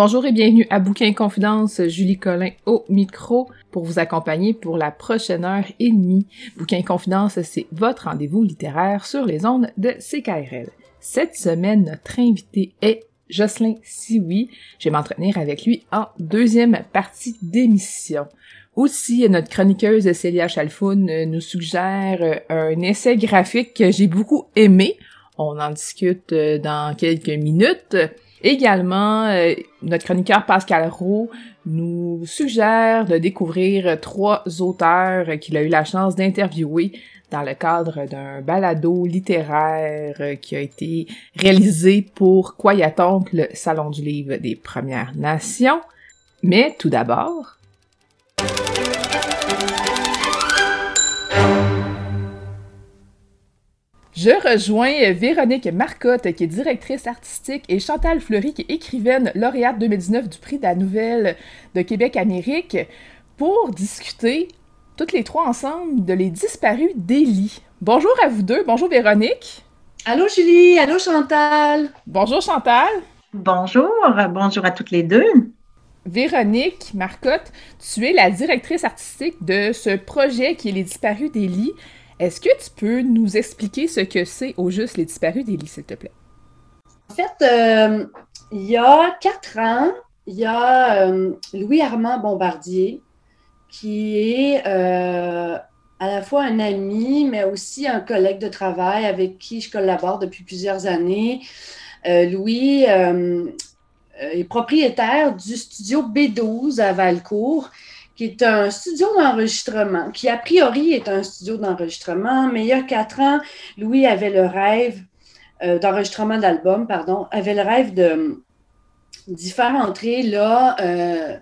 Bonjour et bienvenue à Bouquin Confidence, Julie Collin au micro pour vous accompagner pour la prochaine heure et demie. Bouquin Confidence, c'est votre rendez-vous littéraire sur les ondes de CKRL. Cette semaine, notre invité est Jocelyn Sioui. Je vais m'entretenir avec lui en deuxième partie d'émission. Aussi, notre chroniqueuse Célia Chalfoun nous suggère un essai graphique que j'ai beaucoup aimé. On en discute dans quelques minutes. Également, euh, notre chroniqueur Pascal Roux nous suggère de découvrir trois auteurs qu'il a eu la chance d'interviewer dans le cadre d'un balado littéraire qui a été réalisé pour Quoi le Salon du Livre des Premières Nations. Mais tout d'abord, Je rejoins Véronique Marcotte, qui est directrice artistique, et Chantal Fleury, qui est écrivaine lauréate 2019 du prix de la Nouvelle de Québec-Amérique, pour discuter toutes les trois ensemble de Les Disparus d'Élie. Bonjour à vous deux. Bonjour Véronique. Allô Julie. Allô Chantal. Bonjour Chantal. Bonjour. Bonjour à toutes les deux. Véronique Marcotte, tu es la directrice artistique de ce projet qui est Les Disparus d'Élie. Est-ce que tu peux nous expliquer ce que c'est au juste les disparus d'Élie, s'il te plaît? En fait, euh, il y a quatre ans, il y a euh, Louis-Armand Bombardier qui est euh, à la fois un ami, mais aussi un collègue de travail avec qui je collabore depuis plusieurs années. Louis est propriétaire du studio B12 à Valcourt qui est un studio d'enregistrement, qui a priori est un studio d'enregistrement, mais il y a quatre ans, Louis avait le rêve euh, d'enregistrement d'album, pardon, avait le rêve de d'y faire entrer là euh,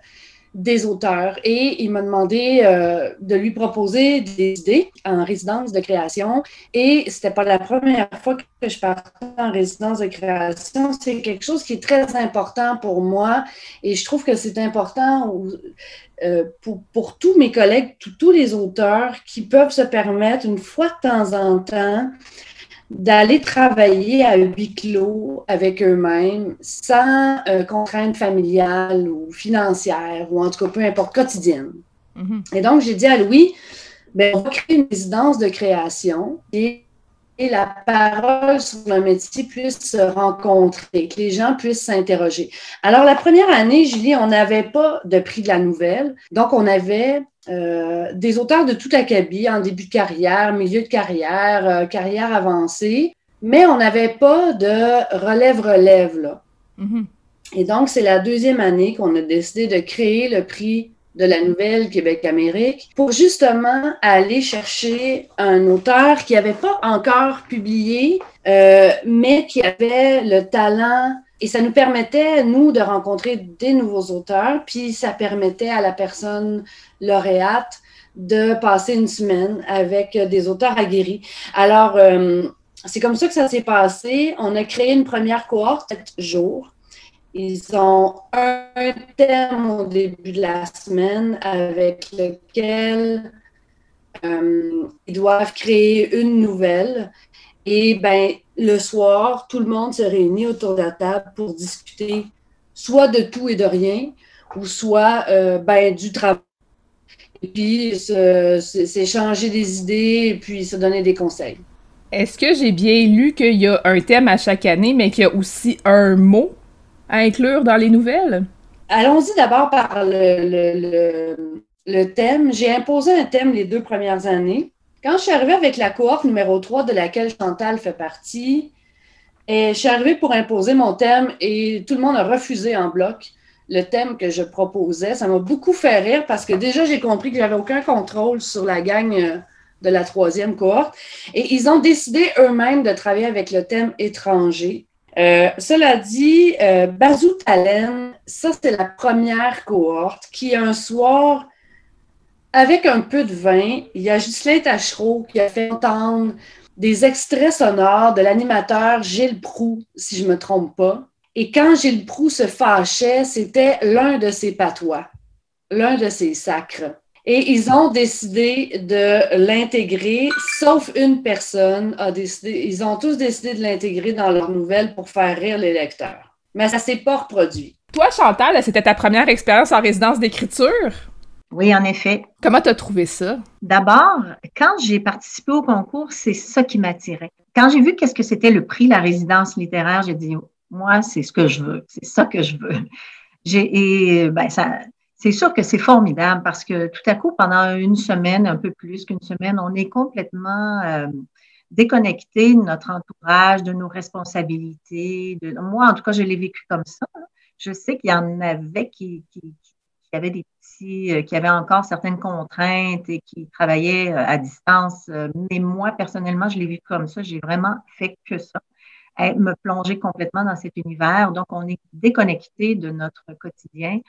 des auteurs. Et il m'a demandé euh, de lui proposer des idées en résidence de création. Et c'était pas la première fois que je partais en résidence de création. C'est quelque chose qui est très important pour moi. Et je trouve que c'est important euh, pour, pour, tous mes collègues tous les auteurs qui peuvent se permettre une fois de temps en temps d'aller travailler à huis clos avec eux-mêmes sans euh, contraintes familiales ou financières ou en tout cas peu importe, quotidiennes. Mm-hmm. Et donc, j'ai dit à Louis, ben, on va créer une résidence de création et, et la parole sur le métier puisse se rencontrer, que les gens puissent s'interroger. Alors, la première année, Julie, on n'avait pas de prix de la nouvelle. Donc, on avait euh, des auteurs de tout acabit, en début de carrière, milieu de carrière, euh, carrière avancée, mais on n'avait pas de relève-relève. là. Mm-hmm. Et donc, c'est la deuxième année qu'on a décidé de créer le prix de la Nouvelle Québec-Amérique pour justement aller chercher un auteur qui n'avait pas encore publié, euh, mais qui avait le talent et ça nous permettait, nous, de rencontrer des nouveaux auteurs, puis ça permettait à la personne lauréate de passer une semaine avec des auteurs aguerris. Alors, euh, c'est comme ça que ça s'est passé. On a créé une première cohorte, sept jours. Ils ont un thème au début de la semaine avec lequel euh, ils doivent créer une nouvelle. Et ben, le soir, tout le monde se réunit autour de la table pour discuter soit de tout et de rien, ou soit euh, ben, du travail. Et puis, s'échanger des idées et puis se donner des conseils. Est-ce que j'ai bien lu qu'il y a un thème à chaque année, mais qu'il y a aussi un mot à inclure dans les nouvelles? allons-y d'abord par le, le thème. J'ai imposé un thème les deux premières années. Quand je suis arrivée avec la cohorte numéro 3 de laquelle Chantal fait partie, je suis arrivée pour imposer mon thème et tout le monde a refusé en bloc le thème que je proposais. Ça m'a beaucoup fait rire parce que déjà, j'ai compris que j'avais aucun contrôle sur la gang euh, de la troisième cohorte. Et ils ont décidé eux-mêmes de travailler avec le thème étranger. Euh, cela dit, euh, ça, c'est la première cohorte qui, un soir, avec un peu de vin, il y a Ghislain Tachereau qui a fait entendre des extraits sonores de l'animateur Gilles Proux, si je ne me trompe pas. Et quand Gilles Proux se fâchait, c'était l'un de ses patois, l'un de ses sacres. Et ils ont décidé de l'intégrer, sauf une personne a décidé, ils ont tous décidé de l'intégrer dans leur nouvelle pour faire rire les lecteurs. Mais ça s'est pas reproduit. Toi, Chantal, c'était ta première expérience en résidence d'écriture? Oui, en effet. Comment tu as trouvé ça? D'abord, quand j'ai participé au concours, c'est ça qui m'attirait. Quand j'ai vu qu'est-ce que c'était le prix la résidence littéraire, j'ai dit moi, c'est ce que je veux, c'est ça que je veux. et ben, ça, c'est sûr que c'est formidable parce que tout à coup, pendant une semaine, un peu plus qu'une semaine, on est complètement euh, déconnecté de notre entourage, de nos responsabilités. De, moi, en tout cas, je l'ai vécu comme ça. Je sais qu'il y en avait qui, qui, qui avaient des petits, euh, qui avaient encore certaines contraintes et qui travaillaient euh, à distance. Mais moi, personnellement, je l'ai vu comme ça. J'ai vraiment fait que ça me plonger complètement dans cet univers. Donc, on est déconnecté de notre quotidien.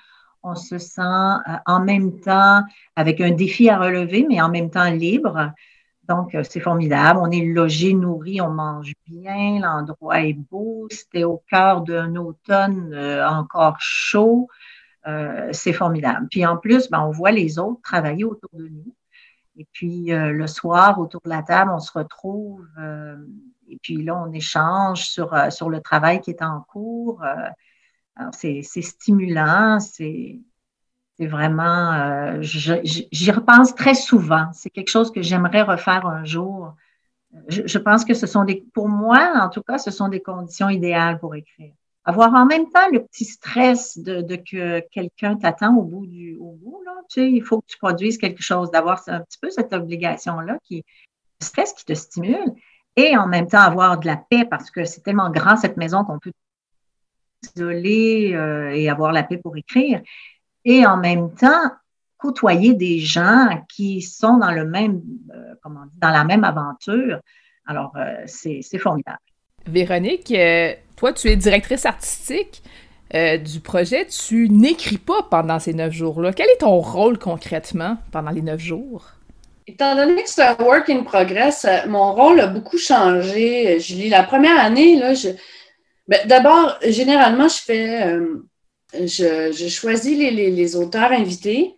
On se sent euh, en même temps avec un défi à relever, mais en même temps libre. Donc, euh, c'est formidable. On est logé, nourri, on mange bien, l'endroit est beau. C'était au cœur d'un automne euh, encore chaud. C'est formidable. Puis en plus, ben, on voit les autres travailler autour de nous. Et puis le soir, autour de la table, on se retrouve et puis là, on échange sur, euh, sur le travail qui est en cours. Euh, c'est stimulant, c'est vraiment, euh, j'y repense très souvent. C'est quelque chose que j'aimerais refaire un jour. Je, pense que ce sont des, pour moi, en tout cas, ce sont des conditions idéales pour écrire. Avoir en même temps le petit stress de, que quelqu'un t'attend au bout du, au bout, là, tu sais, il faut que tu produises quelque chose, d'avoir un petit peu cette obligation-là qui, le stress qui te stimule, et en même temps avoir de la paix parce que c'est tellement grand cette maison qu'on peut s'isoler euh, et avoir la paix pour écrire. Et en même temps, côtoyer des gens qui sont dans le même, euh, comment dire, dans la même aventure. Alors, euh, c'est formidable. Véronique, toi, tu es directrice artistique du projet. Tu n'écris pas pendant ces neuf jours-là. Quel est ton rôle concrètement pendant les neuf jours? Étant donné que c'est un work in progress, euh, mon rôle a beaucoup changé. Je lis la première année. Ben, d'abord, généralement, je fais, euh, je, choisis les, auteurs invités,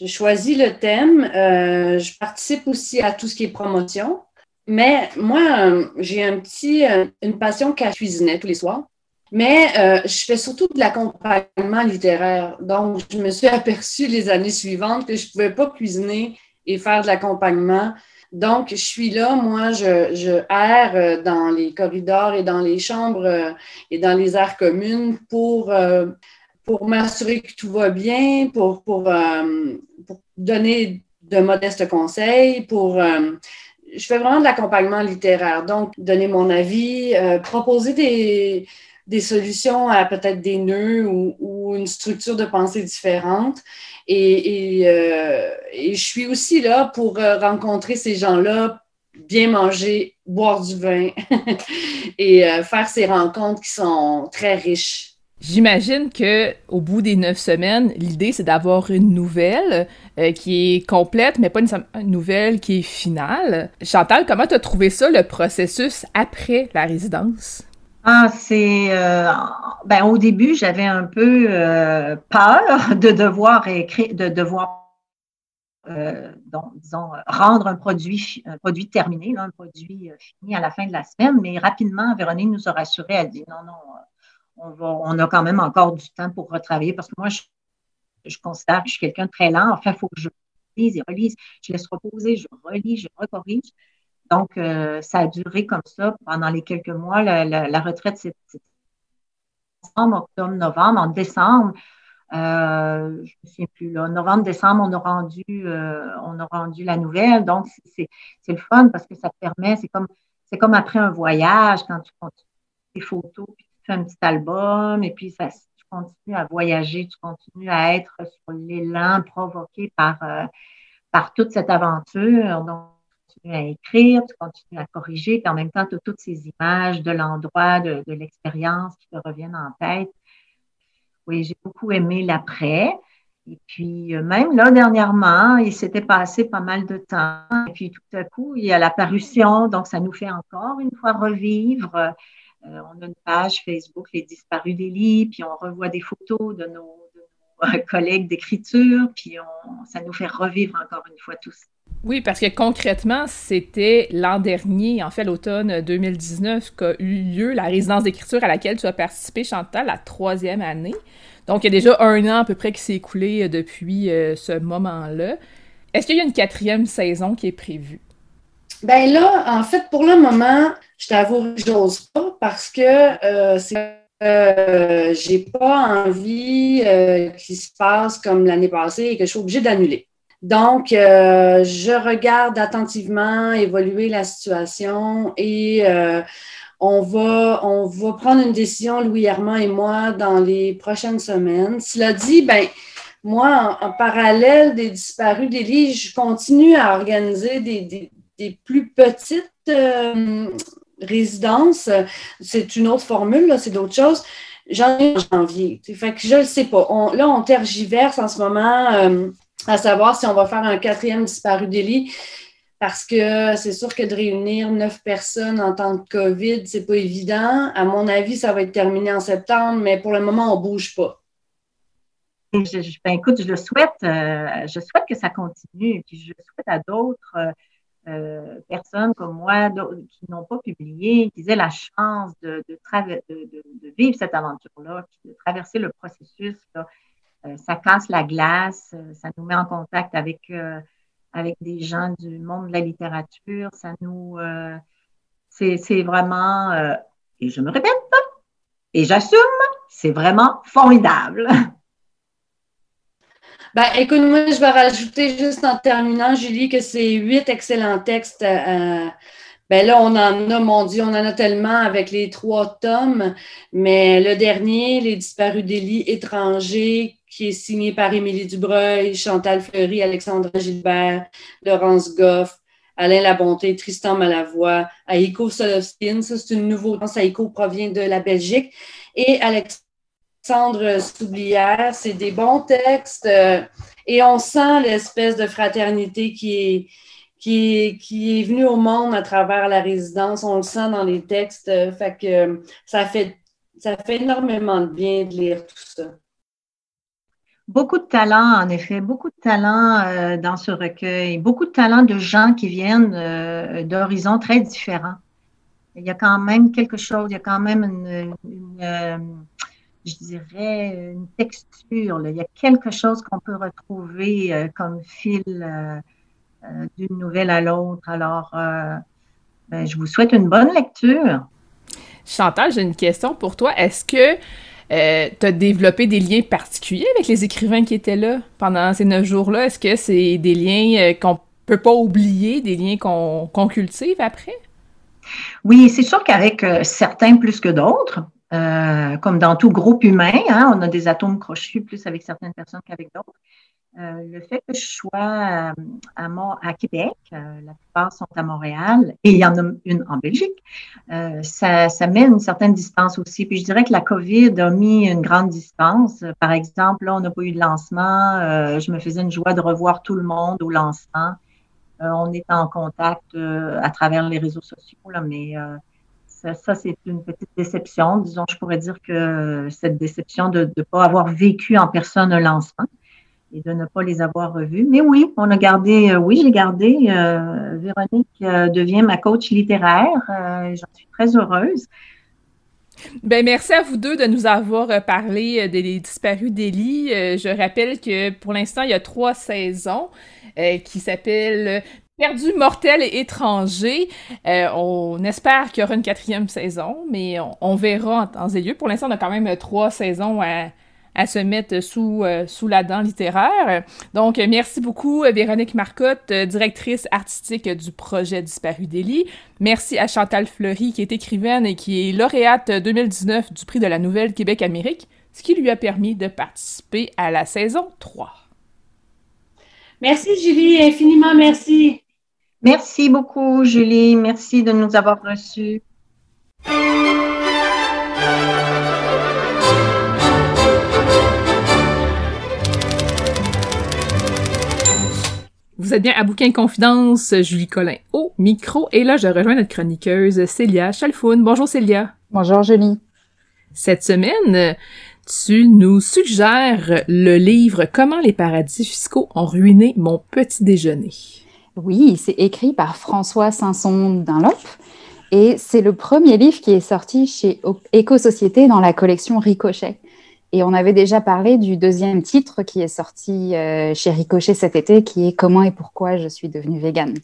je choisis le thème, euh, je participe aussi à tout ce qui est promotion. Mais moi, j'ai un petit, une passion qu'à cuisiner tous les soirs. Mais je fais surtout de l'accompagnement littéraire. Donc, je me suis aperçue les années suivantes que je ne pouvais pas cuisiner et faire de l'accompagnement. Donc, je suis là, moi, je, je erre euh, dans les corridors et dans les chambres euh, et dans les aires communes pour, euh, pour m'assurer que tout va bien, pour, pour donner de modestes conseils, pour... je fais vraiment de l'accompagnement littéraire, donc donner mon avis, proposer des, des solutions à peut-être des nœuds ou, une structure de pensée différente. Euh, et, je suis aussi là pour euh, rencontrer ces gens-là, bien manger, boire du vin et euh, faire ces rencontres qui sont très riches. J'imagine que au bout des neuf semaines, l'idée c'est d'avoir une nouvelle qui est complète, mais pas une, nouvelle qui est finale. Chantal, comment tu as trouvé ça, le processus après la résidence? Ah, c'est euh, ben, au début, j'avais un peu euh, peur de devoir écrire, de devoir euh, disons, rendre un produit, un produit terminé, un produit fini à la fin de la semaine, mais rapidement, Véronique nous a rassuré, elle dit non, non, on, va, on a quand même encore du temps pour retravailler parce que moi, je, je considère que je suis quelqu'un de très lent. Enfin, il faut que je lise et relise. Je laisse reposer, je relis, je recorrige. Donc, euh, ça a duré comme ça pendant les quelques mois. La, retraite, c'est octobre, novembre. En décembre, Euh, je me souviens plus là. Novembre, décembre, on a rendu, euh, on a rendu la nouvelle. Donc, c'est le fun parce que ça te permet, c'est comme, comme après un voyage, quand tu continues tes photos, puis un petit album, et puis tu continues à voyager, tu continues à être sur l'élan provoqué par, euh, par toute cette aventure. Donc, tu continues à écrire, tu continues à corriger, puis en même temps, tu as toutes ces images de l'endroit, de, de l'expérience qui te reviennent en tête. Oui, j'ai beaucoup aimé l'après. Et puis, euh, même là, dernièrement, il s'était passé pas mal de temps. Et puis, tout à coup, il y a l'apparition. Donc, ça nous fait encore une fois revivre. Euh, on a une page Facebook, Les Disparus d'Élie, puis on revoit des photos de nos, collègues d'écriture, puis ça nous fait revivre encore une fois tout ça. Oui, parce que concrètement, c'était l'an dernier, en fait l'automne 2019, qu'a eu lieu la résidence d'écriture à laquelle tu as participé, Chantal, la troisième année. Donc, il y a déjà un an à peu près qui s'est écoulé euh, depuis euh, ce moment-là. Est-ce qu'il y a une quatrième saison qui est prévue? Ben là, en fait, pour le moment, je t'avoue, j'ose pas parce que euh, euh j'ai pas envie qu'il se passe comme l'année passée et que je suis obligée d'annuler. Donc, euh, je regarde attentivement évoluer la situation et euh, on, va, on va prendre une décision, Louis Herman et moi, dans les prochaines semaines. Cela dit, ben, moi, en, parallèle des disparus d'Élie, je continue à organiser des, des, plus petites euh, résidences. C'est une autre formule, c'est d'autres choses. J'en ai en janvier. Je ne sais pas. là, on tergiverse en ce moment à savoir si on va faire un quatrième disparu délit. Parce que c'est sûr que de réunir neuf personnes en temps de COVID, c'est pas évident. À mon avis, ça va être terminé en septembre, mais pour le moment, on bouge pas. Je, ben, écoute, je le souhaite, euh, je souhaite que ça continue. Puis je souhaite à d'autres euh, personnes comme moi qui n'ont pas publié, qui aient la chance de, vivre cette aventure-là, de traverser le processus. Euh, ça casse la glace, euh, ça nous met en contact avec, euh, avec des gens du monde de la littérature, ça nous... c'est vraiment, et je me répète, et j'assume, c'est vraiment formidable. Ben, écoute, moi, je vais rajouter juste en terminant, Julie, que c'est huit excellents textes. ben là, on en a, mon Dieu, on en a tellement avec les trois tomes, mais le dernier, Les disparus d'Élie étrangers, qui est signé par Émilie Dubreuil, Chantal Fleury, Alexandre Gilbert, Laurence Goff, Alain Labonté, Tristan Malavoie, Aiko Solovskin. Ça, c'est une nouveauté. Aiko provient de la Belgique. Et Alexandre Soublière, c'est des bons textes. Euh, et on sent l'espèce de fraternité qui est, qui est, qui est venue au monde à travers la résidence. On le sent dans les textes. Euh, fait que ça fait, ça fait énormément de bien de lire tout ça. Beaucoup de talents, en effet, beaucoup de talents euh, dans ce recueil, beaucoup de talents de gens qui viennent euh, d'horizons très différents. Il y a quand même quelque chose, il y a quand même une, euh, je dirais, une texture. Il y a quelque chose qu'on peut retrouver comme fil d'une nouvelle à l'autre. Alors, ben, je vous souhaite une bonne lecture. Chantal, j'ai une question pour toi. Est-ce que euh, tu as développé des liens particuliers avec les écrivains qui étaient là pendant ces neuf jours-là? Est-ce que c'est des liens euh, qu'on peut pas oublier, des liens qu'on cultive après? Oui, c'est sûr qu'avec euh, certains plus que d'autres, comme dans tout groupe humain, hein, on a des atomes crochus plus avec certaines personnes qu'avec d'autres. Euh, le fait que je sois euh, à, à Québec, euh, la plupart sont à Montréal et il y en a une en Belgique, ça, ça, met une certaine distance aussi. Puis je dirais que la COVID a mis une grande distance. Par exemple, là, on n'a pas eu de lancement. je me faisais une joie de revoir tout le monde au lancement. on est en contact à travers les réseaux sociaux, là, mais ça, ça c'est une petite déception. Disons, je pourrais dire que cette déception de ne pas avoir vécu en personne un lancement et de ne pas les avoir revus. Mais oui, on a gardé, euh, oui, j'ai gardé. Euh, Véronique euh, devient ma coach littéraire. J'en suis très heureuse. Ben, merci à vous deux de nous avoir parlé des disparus d'Élie. je rappelle que pour l'instant, il y a trois saisons qui s'appellent Perdu, mortel et étranger. on espère qu'il y aura une quatrième saison, mais on, verra en temps et lieu. Pour l'instant, on a quand même trois saisons à, se mettre sous, sous la dent littéraire. Donc, merci beaucoup, Véronique Marcotte, directrice artistique du projet Disparu d'Élie. Merci à Chantal Fleury, qui est écrivaine et qui est lauréate 2019 du prix de la Nouvelle Québec-Amérique, ce qui lui a permis de participer à la saison 3. Merci, Julie, infiniment merci. Merci beaucoup, Julie. Merci de nous avoir reçus. Vous êtes bien à Bouquin Confidence, Julie Collin au micro. Et là, je rejoins notre chroniqueuse Célia Chalfoun. Bonjour Célia. Bonjour Julie. Cette semaine, tu nous suggères le livre Comment les paradis fiscaux ont ruiné mon petit déjeuner. Oui, c'est écrit par François Sanson Dunlop et c'est le premier livre qui est sorti chez Éco-Société dans la collection Ricochet. Et on avait déjà parlé du deuxième titre qui est sorti euh, chez Ricochet cet été, qui est Comment et pourquoi je suis devenue végane,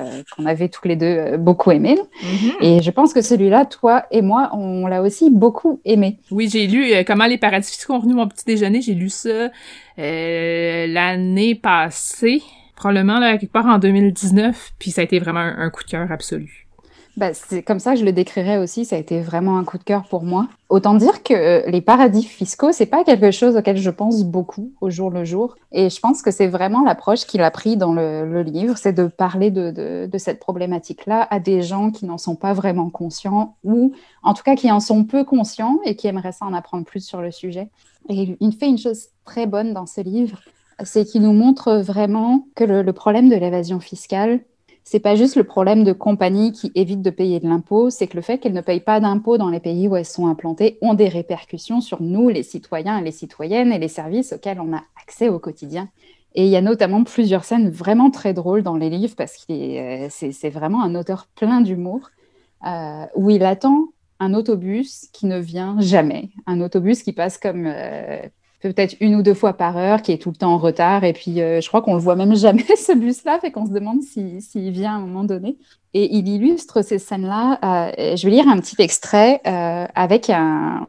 euh, qu'on avait tous les deux euh, beaucoup aimé. Mm-hmm. Et je pense que celui-là, toi et moi, on l'a aussi beaucoup aimé. Oui, j'ai lu Comment les paradis fiscaux ont venu mon petit déjeuner? J'ai lu ça l'année passée probablement là, quelque part en 2019, puis ça a été vraiment un, coup de cœur absolu. Ben, c'est comme ça que je le décrirais aussi, ça a été vraiment un coup de cœur pour moi. Autant dire que euh, les paradis fiscaux, c'est pas quelque chose auquel je pense beaucoup au jour le jour. Et je pense que c'est vraiment l'approche qu'il a pris dans le, livre, c'est de parler de, de cette problématique-là à des gens qui n'en sont pas vraiment conscients ou en tout cas qui en sont peu conscients et qui aimeraient ça en apprendre plus sur le sujet. Et il fait une chose très bonne dans ce livre, c'est qu'il nous montre vraiment que le, problème de l'évasion fiscale, c'est pas juste le problème de compagnies qui évitent de payer de l'impôt, c'est que le fait qu'elles ne payent pas d'impôt dans les pays où elles sont implantées ont des répercussions sur nous, les citoyens et les citoyennes, et les services auxquels on a accès au quotidien. Et il y a notamment plusieurs scènes vraiment très drôles dans les livres parce que euh, c'est vraiment un auteur plein d'humour euh, où il attend un autobus qui ne vient jamais, un autobus qui passe comme euh, peut-être une ou deux fois par heure, qui est tout le temps en retard. Et puis, euh, je crois qu'on le voit même jamais, ce bus-là, fait qu'on se demande s'il vient à un moment donné. Et il illustre ces scènes-là. Euh, je vais lire un petit extrait euh, avec un,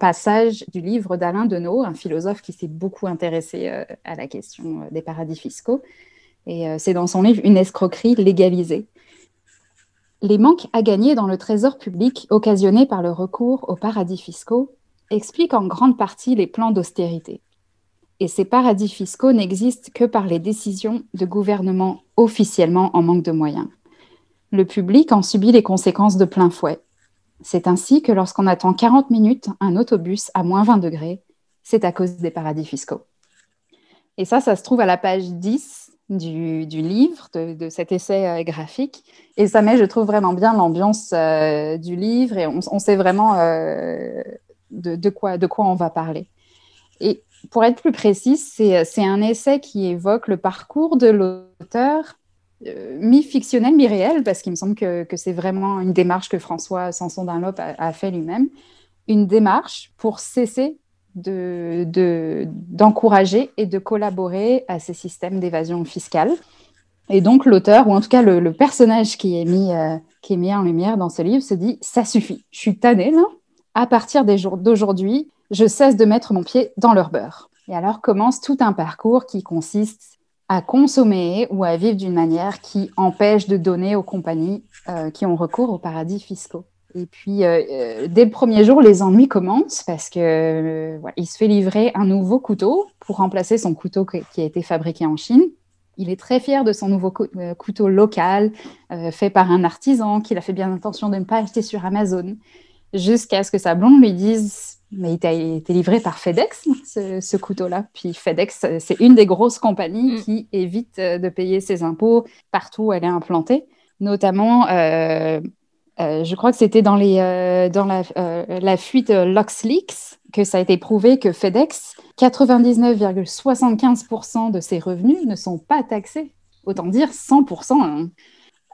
passage du livre d'Alain Deneau, un philosophe qui s'est beaucoup intéressé à la question des paradis fiscaux. Et c'est dans son livre Une escroquerie légalisée. Les manques à gagner dans le trésor public occasionnés par le recours aux paradis fiscaux explique en grande partie les plans d'austérité. Et ces paradis fiscaux n'existent que par les décisions de gouvernements officiellement en manque de moyens. Le public en subit les conséquences de plein fouet. C'est ainsi que lorsqu'on attend 40 minutes un autobus à moins 20 degrés, c'est à cause des paradis fiscaux. Et ça, ça se trouve à la page 10 du, livre, de, cet essai euh, graphique. Et ça met, je trouve, vraiment bien l'ambiance euh, du livre et on, sait vraiment euh, de, quoi, de quoi on va parler. Et pour être plus précise, c'est un essai qui évoque le parcours de l'auteur, euh, mi-fictionnel, mi-réel, parce qu'il me semble que, c'est vraiment une démarche que François Sanson Dunlop a, fait lui-même, une démarche pour cesser d'encourager de, et de collaborer à ces systèmes d'évasion fiscale. Et donc l'auteur, ou en tout cas le, personnage qui est, mis, euh, qui est mis en lumière dans ce livre, se dit, ça suffit, je suis tanné là, à partir des jours d'aujourd'hui, je cesse de mettre mon pied dans leur beurre. Et alors commence tout un parcours qui consiste à consommer ou à vivre d'une manière qui empêche de donner aux compagnies euh, qui ont recours aux paradis fiscaux. Et puis, euh, euh, dès le premier jour, les ennuis commencent parce que il se fait livrer un nouveau couteau pour remplacer son couteau qui a été fabriqué en Chine. Il est très fier de son nouveau couteau local, fait par un artisan qu'il a fait bien attention de ne pas acheter sur Amazon jusqu'à ce que sa blonde lui dise mais il a été livré par FedEx, ce, couteau-là. Puis FedEx, c'est une des grosses compagnies mm. qui évite euh, de payer ses impôts partout où elle est implantée. Notamment, euh, euh, je crois que c'était dans, les, dans la, la fuite LuxLeaks que ça a été prouvé que FedEx, 99,75% de ses revenus ne sont pas taxés. Autant dire 100%.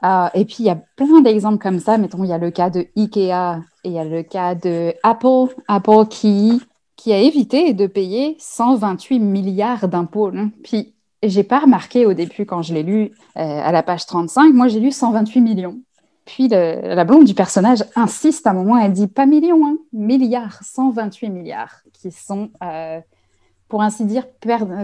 Ah, et puis, il y a plein d'exemples comme ça. Mettons, il y a le cas de Ikea et il y a le cas de Apple, Apple qui, a évité de payer 128 milliards d'impôts. Hein. Puis, j'ai pas remarqué au début quand je l'ai lu euh, à la page 35, moi j'ai lu 128 millions. puis la blonde du personnage insiste à un moment, elle dit pas millions, hein, milliards, 128 milliards, qui sont, euh, pour ainsi dire,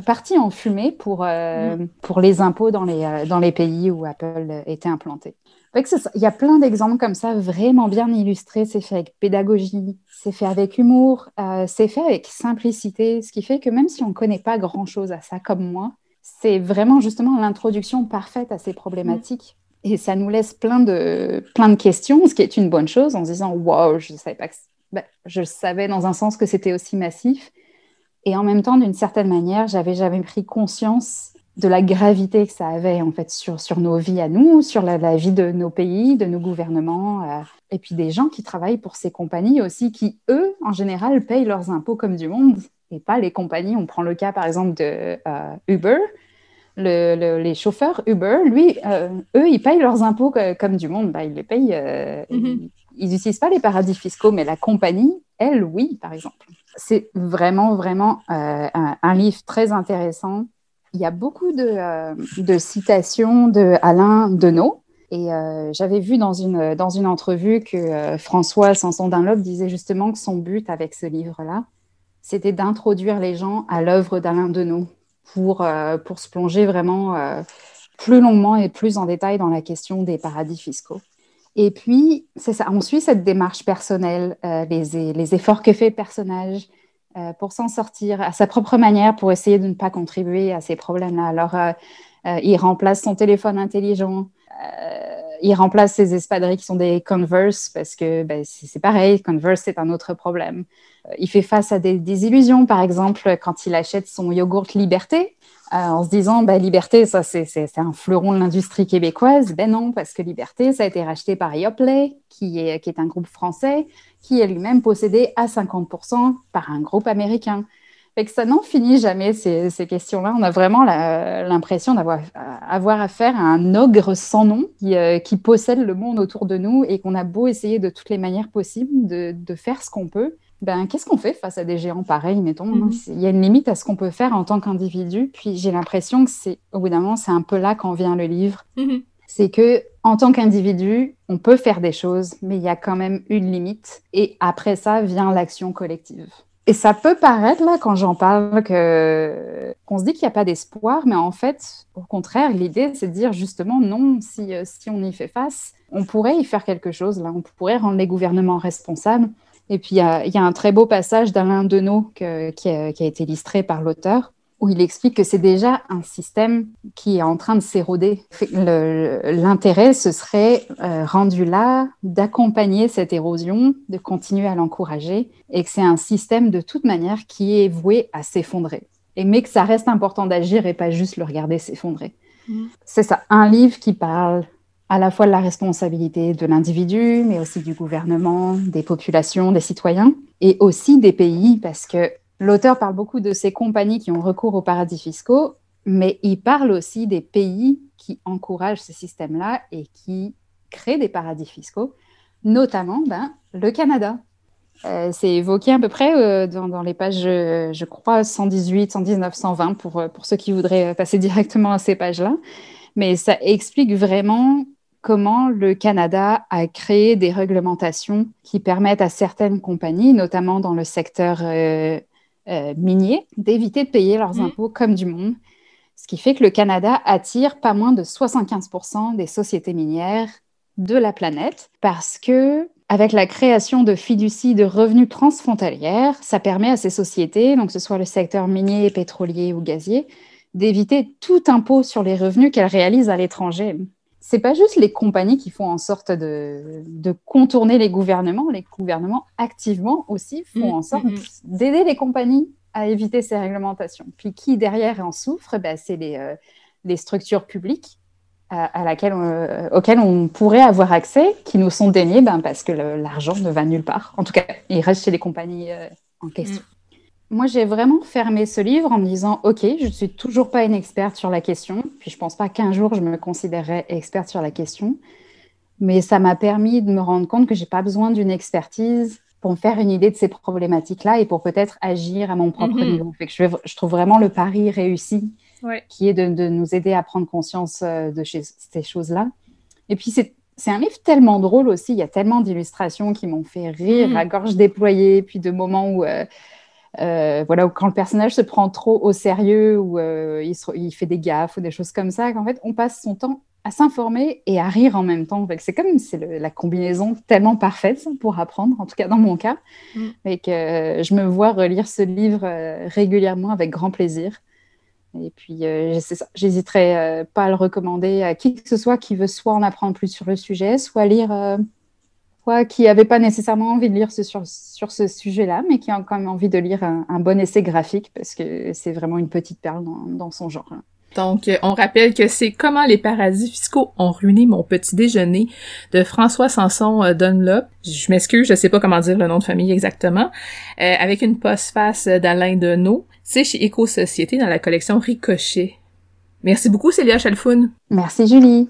partis en fumée pour, euh, mm. pour les impôts dans les, euh, dans les pays où Apple était implanté. Il y a plein d'exemples comme ça, vraiment bien illustrés. C'est fait avec pédagogie, c'est fait avec humour, c'est fait avec simplicité, ce qui fait que même si on ne connaît pas grand-chose à ça comme moi, c'est vraiment justement l'introduction parfaite à ces problématiques. Et ça nous laisse plein de, plein de questions, ce qui est une bonne chose, en se disant Wow, je savais pas que. Ben, je savais dans un sens que c'était aussi massif. Et en même temps, d'une certaine manière, j'avais jamais pris conscience de la gravité que ça avait en fait sur, sur nos vies à nous, sur la, vie de nos pays, de nos gouvernements, euh, et puis des gens qui travaillent pour ces compagnies aussi, qui eux, en général, payent leurs impôts comme du monde, et pas les compagnies. On prend le cas par exemple de euh, Uber, les chauffeurs Uber, lui, euh, eux, ils payent leurs impôts comme du monde. Bah, ils les payent. Mhm. Ils n'utilisent pas les paradis fiscaux, mais la compagnie, elle, oui, par exemple. C'est vraiment, vraiment euh, un, livre très intéressant. Il y a beaucoup de, citations de Alain Deneau. Et j'avais vu dans une, dans une entrevue que François Sanson Dunlop disait justement que son but avec ce livre-là, c'était d'introduire les gens à l'œuvre d'Alain Deneau pour, euh, pour se plonger vraiment euh, plus longuement et plus en détail dans la question des paradis fiscaux. Et puis, c'est ça, on suit cette démarche personnelle, euh, les, efforts que fait le personnage pour s'en sortir à sa propre manière, pour essayer de ne pas contribuer à ces problèmes-là. Alors, il remplace son téléphone intelligent, il remplace ses espadrilles qui sont des Converse, parce que ben, c'est pareil, Converse, c'est un autre problème. Euh, il fait face à des, illusions, par exemple, quand il achète son yogourt Liberté, euh, en se disant, bah, Liberté, ça, c'est un fleuron de l'industrie québécoise. Ben non, parce que Liberté, ça a été racheté par Yoplait, qui est, un groupe français, qui est lui-même possédé à 50% par un groupe américain. Fait que ça n'en finit jamais, ces, questions-là. On a vraiment l'impression d'avoir avoir affaire à un ogre sans nom qui, euh, qui, possède le monde autour de nous et qu'on a beau essayer de toutes les manières possibles de faire ce qu'on peut ben, qu'est-ce qu'on fait face à des géants pareils, mettons? Mhm. Il y a une limite à ce qu'on peut faire en tant qu'individu. Puis j'ai l'impression que c'est, au bout d'un moment, c'est un peu là qu'en vient le livre. Mhm. C'est que en tant qu'individu, on peut faire des choses, mais il y a quand même une limite. Et après ça vient l'action collective. Et ça peut paraître là, quand j'en parle, que qu'on se dit qu'il n'y a pas d'espoir, mais en fait, au contraire, l'idée, c'est de dire justement non. Si, euh, si on y fait face, on pourrait y faire quelque chose. Là, on pourrait rendre les gouvernements responsables. Et puis, il y, a, un très beau passage d'Alain Deneau qui, a, qui, a, été illustré par l'auteur, où il explique que c'est déjà un système qui est en train de s'éroder. L'intérêt, ce serait euh, rendu là d'accompagner cette érosion, de continuer à l'encourager, et que c'est un système de toute manière qui est voué à s'effondrer. Et mais que ça reste important d'agir et pas juste le regarder s'effondrer. Mmh. C'est ça, un livre qui parle à la fois de la responsabilité de l'individu, mais aussi du gouvernement, des populations, des citoyens, et aussi des pays, parce que l'auteur parle beaucoup de ces compagnies qui ont recours aux paradis fiscaux, mais il parle aussi des pays qui encouragent ce système-là et qui créent des paradis fiscaux, notamment ben, le Canada. Euh, c'est évoqué à peu près euh, dans, les pages, je crois, 118, 119, 120, pour, pour ceux qui voudraient passer directement à ces pages-là. Mais ça explique vraiment comment le Canada a créé des réglementations qui permettent à certaines compagnies, notamment dans le secteur euh, euh, minier, d'éviter de payer leurs mmh. impôts comme du monde. Ce qui fait que le Canada attire pas moins de 75% des sociétés minières de la planète parce que avec la création de fiducies de revenus transfrontalières, ça permet à ces sociétés, donc que ce soit le secteur minier, pétrolier ou gazier, d'éviter tout impôt sur les revenus qu'elles réalisent à l'étranger c'est pas juste les compagnies qui font en sorte de, contourner les gouvernements, les gouvernements activement aussi font en mm, sorte mm, mm. d'aider les compagnies à éviter ces réglementations. Puis qui derrière en souffre, ben, c'est les, euh, structures publiques à, laquelle euh, auxquelles on pourrait avoir accès, qui nous sont déniées ben, parce que l'argent ne va nulle part. En tout cas, il reste chez les compagnies euh, en question. Moi, j'ai vraiment fermé ce livre en me disant, OK, je ne suis toujours pas une experte sur la question, puis je ne pense pas qu'un jour je me considérerais experte sur la question, mais ça m'a permis de me rendre compte que je n'ai pas besoin d'une expertise pour me faire une idée de ces problématiques-là et pour peut-être agir à mon propre mhm. niveau. Fait que je, trouve vraiment le pari réussi, qui est de, nous aider à prendre conscience euh, de ces choses-là. Et puis, c'est un livre tellement drôle aussi. Il y a tellement d'illustrations qui m'ont fait rire mm. à gorge déployée, puis de moments où, euh, euh, voilà, où quand le personnage se prend trop au sérieux, ou euh, il, il, fait des gaffes ou des choses comme ça, qu'en fait, on passe son temps à s'informer et à rire en même temps. C'est comme c'est la combinaison tellement parfaite pour apprendre, en tout cas dans mon cas, mm. et que je me vois relire ce livre régulièrement avec grand plaisir. Et puis, euh, j'hésiterai euh, pas à le recommander à qui que ce soit qui veut soit en apprendre plus sur le sujet, soit lire, euh, soit qui n'avait pas nécessairement envie de lire sur, sur ce sujet-là, mais qui a quand même envie de lire un, bon essai graphique parce que c'est vraiment une petite perle dans, son genre. Donc, on rappelle que c'est Comment les paradis fiscaux ont ruiné mon petit déjeuner de François Sanson Dunlop. Je m'excuse, je sais pas comment dire le nom de famille exactement. avec une postface d'Alain Deneau. C'est chez Éco-Société dans la collection Ricochet. Merci beaucoup, Célia Chalfoun. Merci, Julie.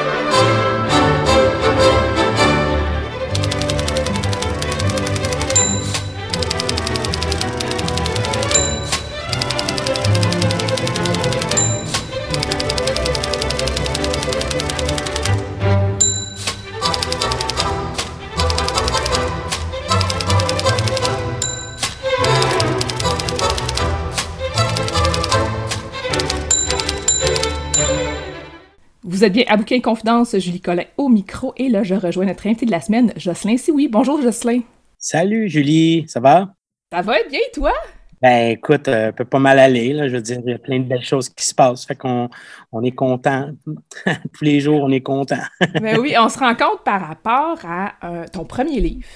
Vous êtes bien à Bouquin Confidence, Julie Collin au micro, et là, je rejoins notre invité de la semaine, Jocelyn oui. Bonjour, Jocelyn. Salut, Julie, ça va? Ça va bien, toi? Ben, écoute, euh, peut pas mal aller, là. Je veux dire, il y a plein de belles choses qui se passent. Fait qu'on on est content. Tous les jours, on est content. ben oui, on se rend compte par rapport à euh, ton premier livre.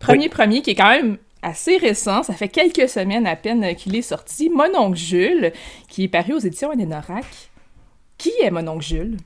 Premier, premier, qui est quand même assez récent. Ça fait quelques semaines à peine qu'il est sorti. Mon oncle Jules, qui est paru aux éditions Anénorac. Qui est mon oncle Jules?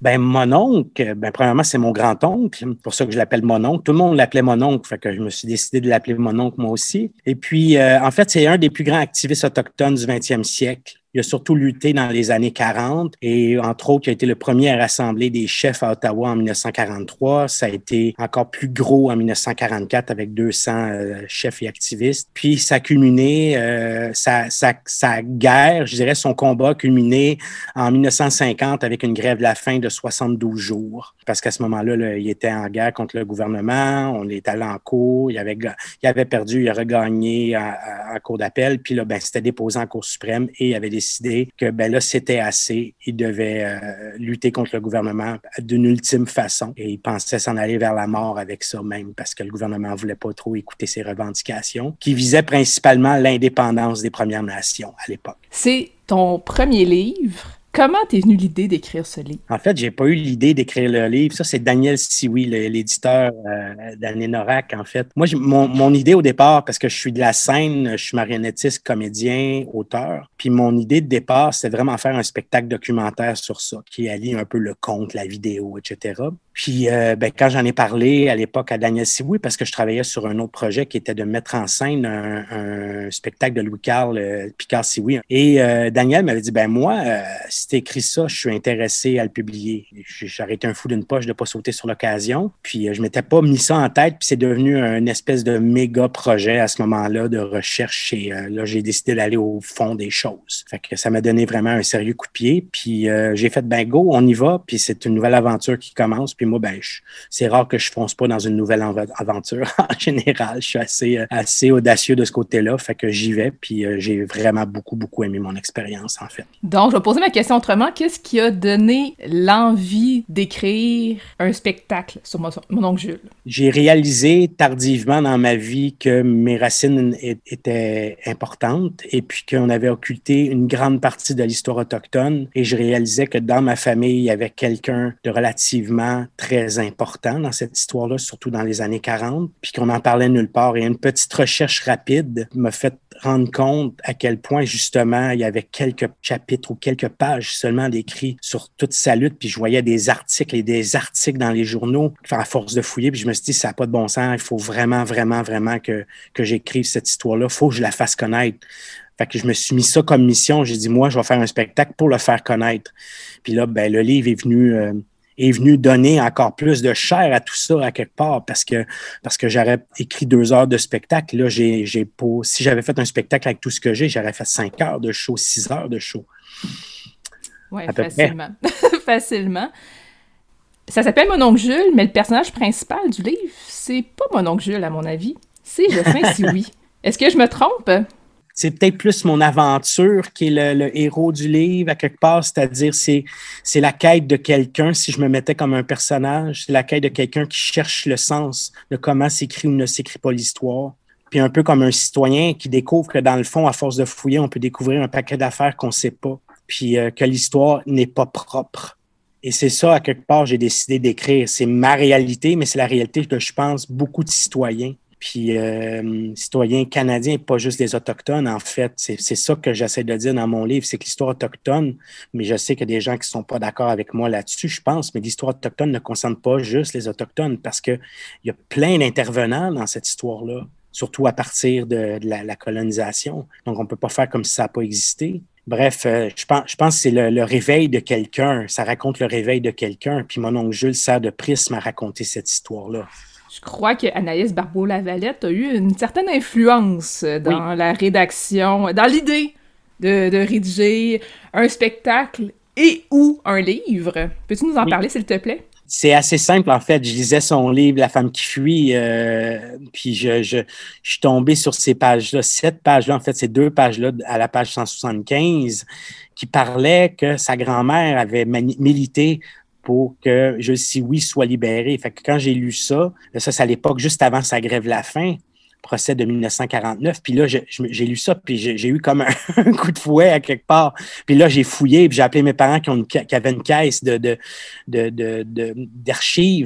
Ben, mon oncle, ben, premièrement, c'est mon grand-oncle. Pour ça que je l'appelle mon oncle. Tout le monde l'appelait mon oncle, fait que je me suis décidé de l'appeler mon oncle moi aussi. Et puis, euh, en fait, c'est un des plus grands activistes autochtones du 20e siècle. Il a surtout lutté dans les années 40 et entre autres, il a été le premier à rassembler des chefs à Ottawa en 1943. Ça a été encore plus gros en 1944 avec 200 euh, chefs et activistes. Puis ça a culminé, euh, sa, sa, sa, guerre, je dirais son combat a culminé en 1950 avec une grève de la faim de 72 jours. Parce qu'à ce moment-là, il était en guerre contre le gouvernement, on est allé en cours, il avait, perdu, il a regagné en, cours d'appel, puis là, ben, c'était déposé en Cour suprême et il avait décidé que ben là, c'était assez. Il devait euh, lutter contre le gouvernement d'une ultime façon. Et il pensait s'en aller vers la mort avec ça même, parce que le gouvernement ne voulait pas trop écouter ses revendications, qui visaient principalement l'indépendance des Premières Nations à l'époque. C'est ton premier livre. Comment t'es venu l'idée d'écrire ce livre? En fait, j'ai pas eu l'idée d'écrire le livre. Ça, c'est Daniel Siwi, l'éditeur euh, Norac, en fait. Moi, mon, mon, idée au départ, parce que je suis de la scène, je suis marionnettiste, comédien, auteur. Puis mon idée de départ, c'était vraiment faire un spectacle documentaire sur ça, qui allie un peu le conte, la vidéo, etc. Puis euh, ben, quand j'en ai parlé à l'époque à Daniel Siwi, parce que je travaillais sur un autre projet qui était de mettre en scène un, spectacle de Louis-Carl euh, Picard-Siwi. Et euh, Daniel m'avait dit, ben moi, si tu écris ça, je suis intéressé à le publier. J'aurais été un fou d'une poche de pas sauter sur l'occasion. Puis je m'étais pas mis ça en tête, puis c'est devenu un espèce de méga projet à ce moment-là de recherche. Et là, j'ai décidé d'aller au fond des choses. Fait que ça m'a donné vraiment un sérieux coup de pied. Puis j'ai fait, ben go, on y va. Puis c'est une nouvelle aventure qui commence. Puis moi, ben, c'est rare que je fonce pas dans une nouvelle aventure en général. Je suis assez, euh, assez audacieux de ce côté-là, fait que j'y vais, puis euh, j'ai vraiment beaucoup, beaucoup aimé mon expérience, en fait. Donc, je vais poser ma question autrement. Qu'est-ce qui a donné l'envie d'écrire un spectacle sur mon, mon oncle Jules? J'ai réalisé tardivement dans ma vie que mes racines étaient importantes et puis qu'on avait occulté une grande partie de l'histoire autochtone et je réalisais que dans ma famille, il y avait quelqu'un de relativement très important dans cette histoire-là, surtout dans les années 40, puis qu'on en parlait nulle part. Et une petite recherche rapide m'a fait rendre compte à quel point, justement, il y avait quelques chapitres ou quelques pages seulement d'écrits sur toute sa lutte. Puis je voyais des articles et des articles dans les journaux à force de fouiller. Puis je me suis dit, ça n'a pas de bon sens. Il faut vraiment, vraiment, vraiment que, que j'écrive cette histoire-là. Il faut que je la fasse connaître. Fait que je me suis mis ça comme mission. J'ai dit, moi, je vais faire un spectacle pour le faire connaître. Puis là, ben, le livre est venu, euh, est venu donner encore plus de chair à tout ça à quelque part parce que, parce que j'aurais écrit deux heures de spectacle. Là, j'ai, j'ai pas, si j'avais fait un spectacle avec tout ce que j'ai, j'aurais fait cinq heures de show, six heures de show. Oui, facilement. facilement. Ça s'appelle Mon oncle Jules, mais le personnage principal du livre, c'est pas Mon oncle Jules, à mon avis. C'est Jocelyn si oui. Est-ce que je me trompe? C'est peut-être plus mon aventure qui est le, héros du livre à quelque part, c'est-à-dire c'est c'est la quête de quelqu'un. Si je me mettais comme un personnage, c'est la quête de quelqu'un qui cherche le sens de comment s'écrit ou ne s'écrit pas l'histoire. Puis un peu comme un citoyen qui découvre que dans le fond, à force de fouiller, on peut découvrir un paquet d'affaires qu'on ne sait pas, puis euh, que l'histoire n'est pas propre. Et c'est ça, à quelque part, j'ai décidé d'écrire. C'est ma réalité, mais c'est la réalité que je pense beaucoup de citoyens puis euh, citoyens canadiens, pas juste les Autochtones, en fait. C'est ça que j'essaie de dire dans mon livre, c'est que l'histoire autochtone, mais je sais qu'il y a des gens qui ne sont pas d'accord avec moi là-dessus, je pense, mais l'histoire autochtone ne concerne pas juste les Autochtones parce qu'il y a plein d'intervenants dans cette histoire-là, surtout à partir de, la, colonisation. Donc, on ne peut pas faire comme si ça n'a pas existé. Bref, euh, je, pense, que c'est le, le, réveil de quelqu'un. Ça raconte le réveil de quelqu'un. Puis mon oncle Jules sert de prisme à raconter cette histoire-là. Je crois que Anaïs Barbeau-Lavalette a eu une certaine influence dans la rédaction, dans l'idée de, rédiger un spectacle et ou un livre. Peux-tu nous en parler, s'il te plaît? C'est assez simple, en fait. Je lisais son livre, La femme qui fuit, euh, puis je, je, suis tombé sur ces pages-là, cette page-là, en fait, ces deux pages-là, à la page 175, qui parlait que sa grand-mère avait milité pour que Je suis oui soit libéré. Fait que quand j'ai lu ça, ça c'est à l'époque juste avant sa grève la faim, procès de 1949. Puis là, j'ai lu ça, puis j'ai eu comme un, coup de fouet à quelque part. Puis là, j'ai fouillé, puis j'ai appelé mes parents qui, ont qui avaient une caisse d'archives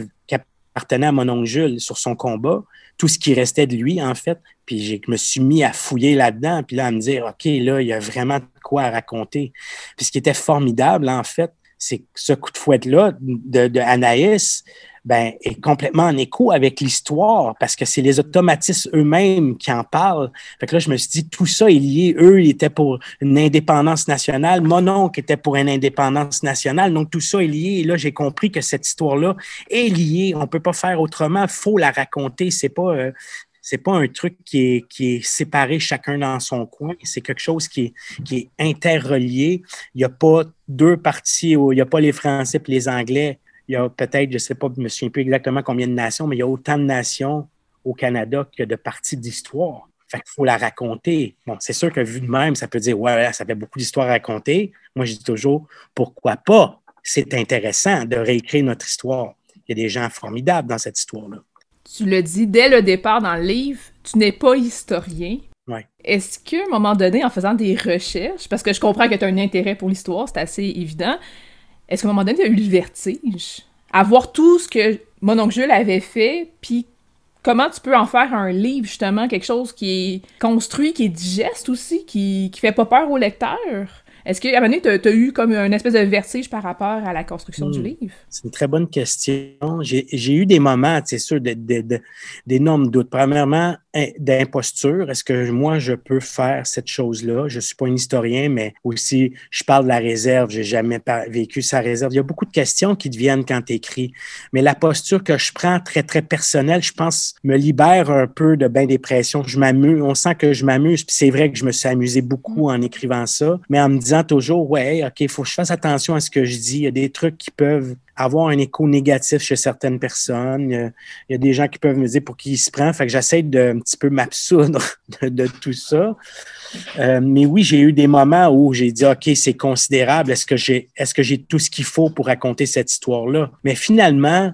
de, qui appartenait à mon oncle Jules sur son combat, tout ce qui restait de lui, en fait. Puis je me suis mis à fouiller là-dedans, puis là, à me dire, OK, là, il y a vraiment quoi raconter. Puis ce qui était formidable, en fait, c'est ce coup de fouette-là de, Anaïs ben, est complètement en écho avec l'histoire parce que c'est les automatismes eux-mêmes qui en parlent. Fait que là, je me suis dit, tout ça est lié. Eux, ils étaient pour une indépendance nationale. Mon oncle était pour une indépendance nationale. Donc, tout ça est lié. Et là, j'ai compris que cette histoire-là est liée. On peut pas faire autrement. faut la raconter. C'est pas, euh, c'est pas un truc qui est, qui est séparé chacun dans son coin. C'est quelque chose qui est, qui est interrelié. Il n'y a pas deux parties, il n'y a pas les Français et les Anglais. Il y a peut-être, je ne sais pas, je ne me souviens plus exactement combien de nations, mais il y a autant de nations au Canada que de parties d'histoire. Fait qu'il faut la raconter. Bon, c'est sûr que vu de même, ça peut dire, ouais, ça fait beaucoup d'histoires à raconter. Moi, je dis toujours, pourquoi pas? C'est intéressant de réécrire notre histoire. Il y a des gens formidables dans cette histoire-là tu le dis dès le départ dans le livre, tu n'es pas historien. Est-ce qu'à un moment donné, en faisant des recherches, parce que je comprends que tu as un intérêt pour l'histoire, c'est assez évident, est-ce qu'à un moment donné, tu as eu le vertige? À voir tout ce que mon oncle Jules avait fait, puis comment tu peux en faire un livre, justement, quelque chose qui est construit, qui est digeste aussi, qui, qui fait pas peur au lecteur? Est-ce qu'à un moment donné, tu as, eu comme une espèce de vertige par rapport à la construction du hmm. livre? C'est une très bonne question. J'ai eu des moments, c'est sûr, d'énormes doutes. Premièrement, d'imposture. Est-ce que moi, je peux faire cette chose-là? Je ne suis pas un historien, mais aussi, je parle de la réserve. J'ai jamais vécu sa réserve. Il y a beaucoup de questions qui deviennent quand tu écris. Mais la posture que je prends, très, très personnelle, je pense, me libère un peu de bain des pressions. Je m'amuse. On sent que je m'amuse. Puis c'est vrai que je me suis amusé beaucoup en écrivant ça, mais en me disant toujours, ouais, OK, il faut que je fasse attention à ce que je dis. Il y a des trucs qui peuvent avoir un écho négatif chez certaines personnes. Il y a, des gens qui peuvent me dire pour qui il se prend. Fait que j'essaie de un petit peu m'absoudre de, tout ça. Euh, mais oui, j'ai eu des moments où j'ai dit OK, c'est considérable. Est-ce que j'ai est-ce que j'ai tout ce qu'il faut pour raconter cette histoire-là? Mais finalement,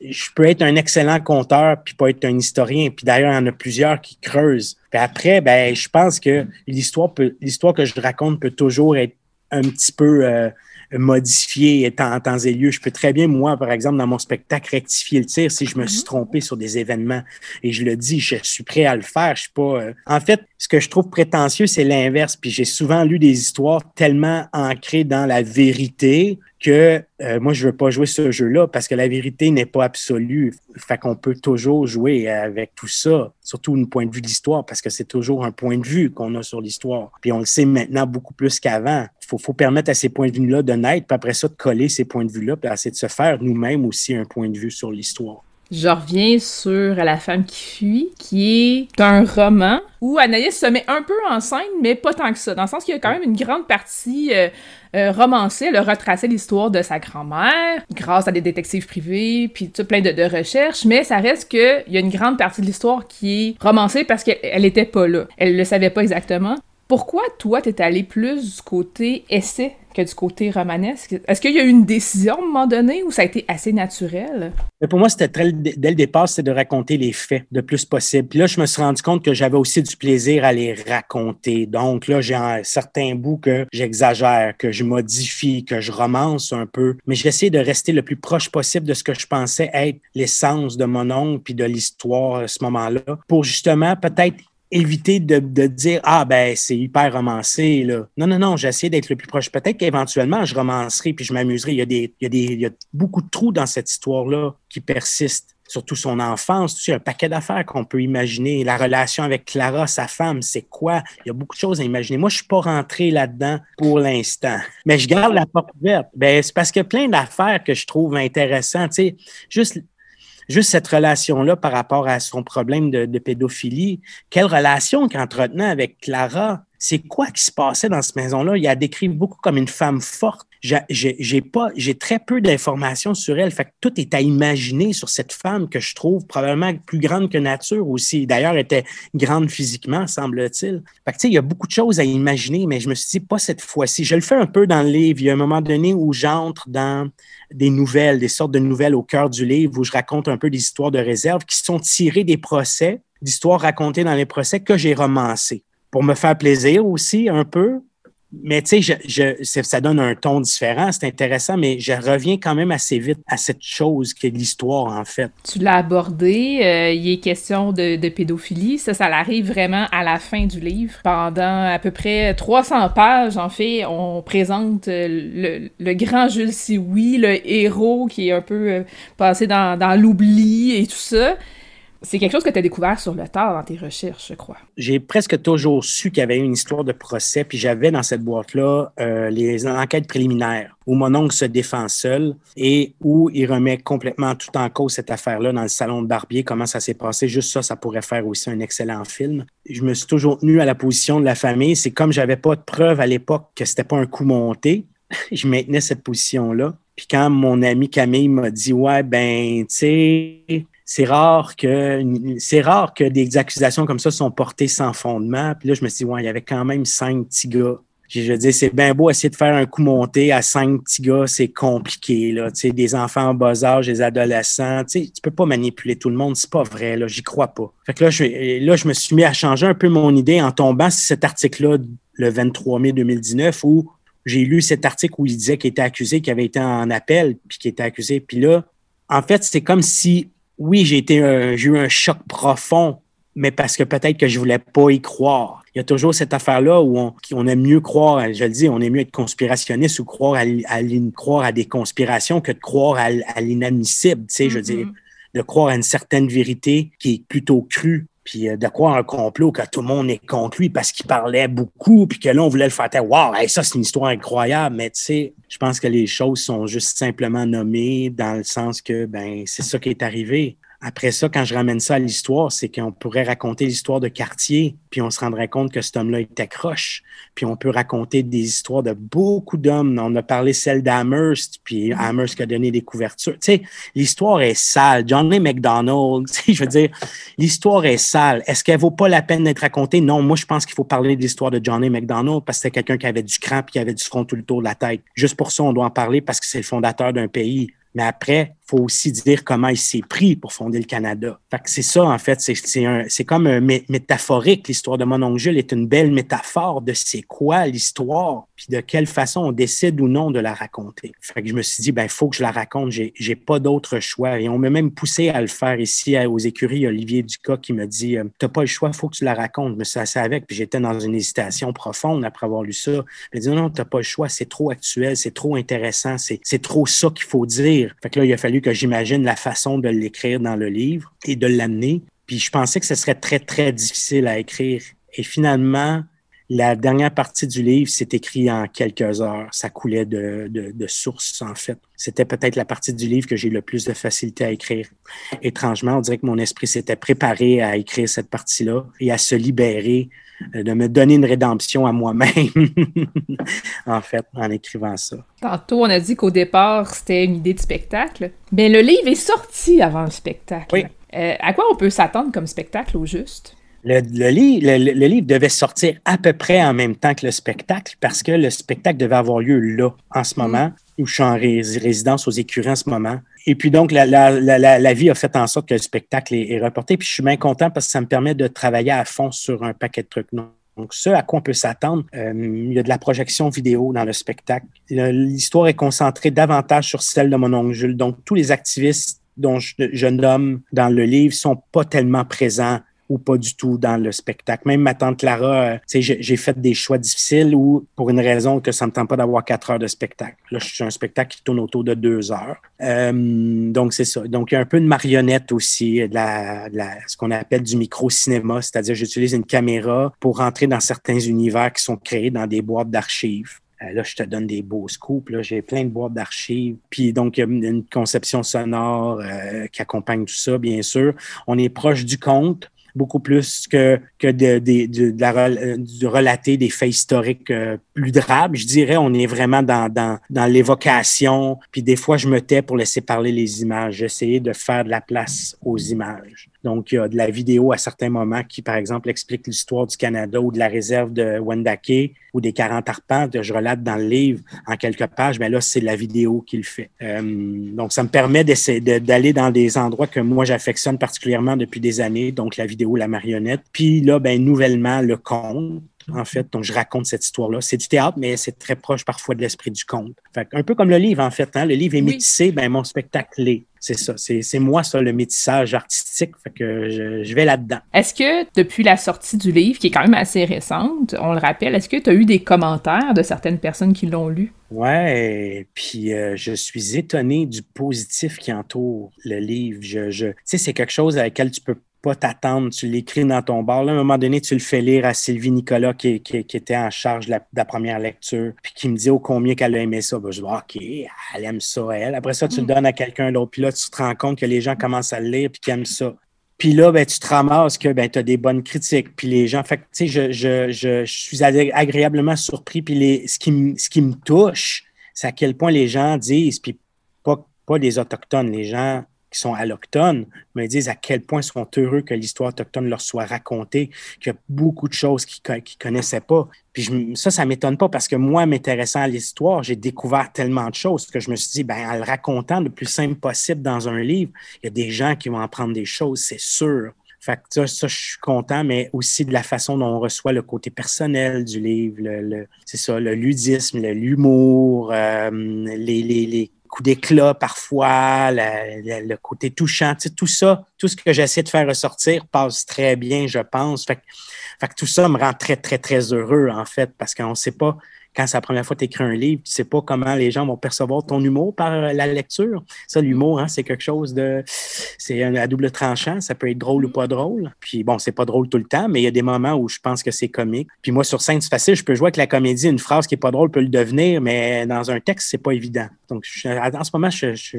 je peux être un excellent conteur puis pas être un historien. Puis d'ailleurs, il y en a plusieurs qui creusent. Puis après, ben, je pense que l'histoire peut l'histoire que je raconte peut toujours être un petit peu euh, modifier en temps et lieu. Je peux très bien, moi, par exemple, dans mon spectacle, rectifier le tir si je me suis Mhm. trompé sur des événements. Et je le dis, je suis prêt à le faire. Je suis pas. euh, En fait, ce que je trouve prétentieux, c'est l'inverse. Puis j'ai souvent lu des histoires tellement ancrées dans la vérité que euh, moi, je veux pas jouer ce jeu-là parce que la vérité n'est pas absolue. Fait qu'on peut toujours jouer avec tout ça, surtout d'un point de vue de l'histoire, parce que c'est toujours un point de vue qu'on a sur l'histoire. Puis on le sait maintenant beaucoup plus qu'avant. Faut, faut permettre à ces points de vue-là de naître, puis après ça, de coller ces points de vue-là, puis essayer de se faire nous-mêmes aussi un point de vue sur l'histoire. Je reviens sur La femme qui fuit, qui est un roman où Anaïs se met un peu en scène, mais pas tant que ça. Dans le sens qu'il y a quand même une grande partie euh, euh, romancée. Elle a retracé l'histoire de sa grand-mère grâce à des détectives privés, puis tout plein de, recherches, mais ça reste qu'il y a une grande partie de l'histoire qui est romancée parce qu'elle elle était pas là. Elle le savait pas exactement. Pourquoi toi, t'es allé plus du côté essai que du côté romanesque? Est-ce qu'il y a eu une décision à un moment donné ou ça a été assez naturel? Pour moi, c'était dès le départ, c'était de raconter les faits le plus possible. Puis là, je me suis rendu compte que j'avais aussi du plaisir à les raconter. Donc là, j'ai un certain bout que j'exagère, que je modifie, que je romance un peu. Mais j'essaie de rester le plus proche possible de ce que je pensais être l'essence de mon oncle puis de l'histoire à ce moment-là pour justement peut-être éviter de, de dire ah ben c'est hyper romancé là. Non non non, j'essaie d'être le plus proche. Peut-être qu'éventuellement je romancerai puis je m'amuserai. Il y a il y a il y a beaucoup de trous dans cette histoire là qui persistent. Surtout son enfance, tu sais, un paquet d'affaires qu'on peut imaginer. La relation avec Clara, sa femme, c'est quoi? Il y a beaucoup de choses à imaginer. Moi, je suis pas rentré là-dedans pour l'instant. Mais je garde la porte ouverte. Ben, c'est parce qu'il y a plein d'affaires que je trouve intéressantes. Tu sais, juste juste cette relation-là par rapport à son problème de, pédophilie. Quelle relation qu'il avec Clara? C'est quoi qui se passait dans cette maison-là? Il a décrit beaucoup comme une femme forte. J'ai pas, j'ai très peu d'informations sur elle. Fait que tout est à imaginer sur cette femme que je trouve probablement plus grande que nature aussi. D'ailleurs, était grande physiquement, semble-t-il. Fait que tu sais, il y a beaucoup de choses à imaginer, mais je me suis dit pas cette fois-ci. Je le fais un peu dans le livre. Il y a un moment donné où j'entre dans des nouvelles, des sortes de nouvelles au cœur du livre où je raconte un peu des histoires de réserve qui sont tirées des procès, d'histoires racontées dans les procès que j'ai romancées pour me faire plaisir aussi un peu. Mais tu sais, je, je, ça donne un ton différent, c'est intéressant, mais je reviens quand même assez vite à cette chose qui est l'histoire, en fait. Tu l'as abordé, euh, il est question de, de, pédophilie. Ça, ça arrive vraiment à la fin du livre. Pendant à peu près 300 pages, en fait, on présente le, le grand Jules Sioui, le héros qui est un peu euh, passé dans, dans l'oubli et tout ça. C'est quelque chose que tu as découvert sur le tard dans tes recherches, je crois. J'ai presque toujours su qu'il y avait une histoire de procès, puis j'avais dans cette boîte-là euh, les enquêtes préliminaires où mon oncle se défend seul et où il remet complètement tout en cause cette affaire-là dans le salon de Barbier, comment ça s'est passé. Juste ça, ça pourrait faire aussi un excellent film. Je me suis toujours tenu à la position de la famille. C'est comme j'avais pas de preuve à l'époque que c'était pas un coup monté, je maintenais cette position-là. Puis quand mon ami Camille m'a dit Ouais, ben, tu sais, c'est rare que c'est rare que des accusations comme ça sont portées sans fondement. Puis là, je me suis dit, ouais, il y avait quand même cinq petits gars. Je dis, c'est bien beau essayer de faire un coup monté à cinq petits gars, c'est compliqué, là. Tu sais, des enfants en bas âge, des adolescents, tu sais, tu peux pas manipuler tout le monde, c'est pas vrai, là, j'y crois pas. Fait que là je, là, je me suis mis à changer un peu mon idée en tombant sur cet article-là le 23 mai 2019 où j'ai lu cet article où il disait qu'il était accusé, qu'il avait été en appel, puis qu'il était accusé. Puis là, en fait, c'est comme si oui, j'ai été j'ai eu un choc profond, mais parce que peut-être que je voulais pas y croire. Il y a toujours cette affaire-là où on, on aime mieux croire, je le dis, on aime mieux être conspirationniste ou croire à, à, croire à des conspirations que de croire à, à l'inadmissible. Tu sais, mm -hmm. je veux dire, de croire à une certaine vérité qui est plutôt crue puis de croire un complot que tout le monde est contre lui parce qu'il parlait beaucoup, puis que là, on voulait le faire taire. Wow, ça, c'est une histoire incroyable. Mais tu sais, je pense que les choses sont juste simplement nommées dans le sens que, ben, c'est ça qui est arrivé. Après ça, quand je ramène ça à l'histoire, c'est qu'on pourrait raconter l'histoire de quartier, puis on se rendrait compte que cet homme-là était croche. Puis on peut raconter des histoires de beaucoup d'hommes. On a parlé celle d'Amherst, puis Amherst qui a donné des couvertures. Tu sais, l'histoire est sale. Johnny McDonald, tu sais, je veux dire, l'histoire est sale. Est-ce qu'elle vaut pas la peine d'être racontée? Non, moi, je pense qu'il faut parler de l'histoire de Johnny McDonald parce que c'était quelqu'un qui avait du cran puis qui avait du front tout le tour de la tête. Juste pour ça, on doit en parler parce que c'est le fondateur d'un pays. Mais après, faut aussi dire comment il s'est pris pour fonder le Canada. Fait que c'est ça, en fait, c'est comme un métaphorique. L'histoire de mon oncle Jules est une belle métaphore de c'est quoi l'histoire, puis de quelle façon on décide ou non de la raconter. Fait que je me suis dit, ben, il faut que je la raconte, j'ai pas d'autre choix. Et on m'a même poussé à le faire ici aux écuries. Olivier Ducas qui me dit, euh, t'as pas le choix, faut que tu la racontes. Me suis assis avec, puis j'étais dans une hésitation profonde après avoir lu ça. Il dit, non, non, t'as pas le choix, c'est trop actuel, c'est trop intéressant, c'est trop ça qu'il faut dire. Fait que là, il a fallu que j'imagine la façon de l'écrire dans le livre et de l'amener. Puis je pensais que ce serait très, très difficile à écrire. Et finalement, la dernière partie du livre s'est écrit en quelques heures. Ça coulait de, de, en fait. C'était peut-être la partie du livre que j'ai le plus de facilité à écrire. Étrangement, on dirait que mon esprit s'était préparé à écrire cette partie-là et à se libérer de me donner une rédemption à moi-même, en fait, en écrivant ça. Tantôt, on a dit qu'au départ, c'était une idée de spectacle. Mais le livre est sorti avant le spectacle. Oui. Euh, à quoi on peut s'attendre comme spectacle au juste? Le, le, livre devait sortir à peu près en même temps que le spectacle parce que le spectacle devait avoir lieu là, en ce mm. moment, où je suis en résidence aux écuries en ce moment. Et puis donc, la, la, vie a fait en sorte que le spectacle est, reporté. Puis je suis bien content parce que ça me permet de travailler à fond sur un paquet de trucs. Donc, ce à quoi on peut s'attendre, euh, il y a de la projection vidéo dans le spectacle. L'histoire est concentrée davantage sur celle de mon oncle Jules. Donc, tous les activistes dont je, je nomme dans le livre sont pas tellement présents ou pas du tout dans le spectacle. Même ma tante Clara, euh, j'ai fait des choix difficiles ou pour une raison que ça me tente pas d'avoir quatre heures de spectacle. Là, je suis un spectacle qui tourne autour de deux heures. Euh, donc, c'est ça. Donc, il y a un peu de marionnette aussi, de la, ce qu'on appelle du micro-cinéma, c'est-à-dire j'utilise une caméra pour rentrer dans certains univers qui sont créés dans des boîtes d'archives. Euh, là, je te donne des beaux scoops. J'ai plein de boîtes d'archives. Puis donc, il y a une conception sonore qui accompagne tout ça, bien sûr. On est proche du conte beaucoup plus que, que de, de, de, la, euh, de relater des faits historiques euh, plus drables. Je dirais, on est vraiment dans, dans, dans l'évocation. Puis des fois, je me tais pour laisser parler les images. J'essayais de faire de la place aux images. Donc, il y a de la vidéo à certains moments qui, par exemple, explique l'histoire du Canada ou de la réserve de Wendake ou des 40 arpents que je relate dans le livre en quelques pages. Mais là, c'est la vidéo qui le fait. Euh, donc, ça me permet d'aller dans des endroits que moi, j'affectionne particulièrement depuis des années. Donc, la vidéo, la marionnette. Puis là, ben, nouvellement, le conte en fait. Donc, je raconte cette histoire-là. C'est du théâtre, mais c'est très proche parfois de l'esprit du conte. Fait un peu comme le livre, en fait. Hein? Le livre est métissé, ben, mon spectacle l'est. C'est ça. C'est moi, ça, le métissage artistique. Fait que je, vais là-dedans. Est-ce que, depuis la sortie du livre, qui est quand même assez récente, on le rappelle, est-ce que tu as eu des commentaires de certaines personnes qui l'ont lu? Ouais, puis euh, je suis étonné du positif qui entoure le livre. Je, je... Tu sais, c'est quelque chose avec lequel tu peux pas t'attendre, tu l'écris dans ton bar. Là, à un moment donné, tu le fais lire à Sylvie Nicolas qui, était en charge de la, première lecture, puis qui me dit au combien qu'elle a aimé ça. Ben, je dis, OK, elle aime ça, elle. Après ça, tu le mm. donnes à quelqu'un d'autre, puis là, tu te rends compte que les gens commencent à le lire, puis qu'ils aiment ça. Puis là, ben, tu te ramasses que ben, tu as des bonnes critiques. Puis les gens, fait tu sais, je, je, je, suis agréablement surpris. Puis les, ce, qui ce qui me touche, c'est à quel point les gens disent, puis pas, pas les Autochtones, les gens qui sont allochtones me disent à quel point ils sont heureux que l'histoire autochtone leur soit racontée, qu'il y a beaucoup de choses qu'ils ne connaissaient pas. Puis ça, ça ne m'étonne pas parce que moi, m'intéressant à l'histoire, j'ai découvert tellement de choses que je me suis dit, ben, en le racontant le plus simple possible dans un livre, il y a des gens qui vont en prendre des choses, c'est sûr. Fait que ça, je suis content, mais aussi de la façon dont on reçoit le côté personnel du livre, le, c'est ça, le ludisme, l'humour, euh, les, les, coup d'éclat parfois, le côté touchant, tout ça, tout ce que j'essaie de faire ressortir passe très bien, je pense. Tout ça me rend très, très, très heureux, en fait, parce qu'on ne sait pas quand c'est la première fois que tu écris un livre, tu sais pas comment les gens vont percevoir ton humour par euh, la lecture. Ça, l'humour, hein, c'est quelque chose de. C'est à double tranchant. Ça peut être drôle ou pas drôle. Puis bon, c'est pas drôle tout le temps, mais il y a des moments où je pense que c'est comique. Puis moi, sur scène, c'est facile. Je peux jouer avec la comédie. Une phrase qui est pas drôle peut le devenir, mais dans un texte, c'est pas évident. Donc, en ce moment, je, je,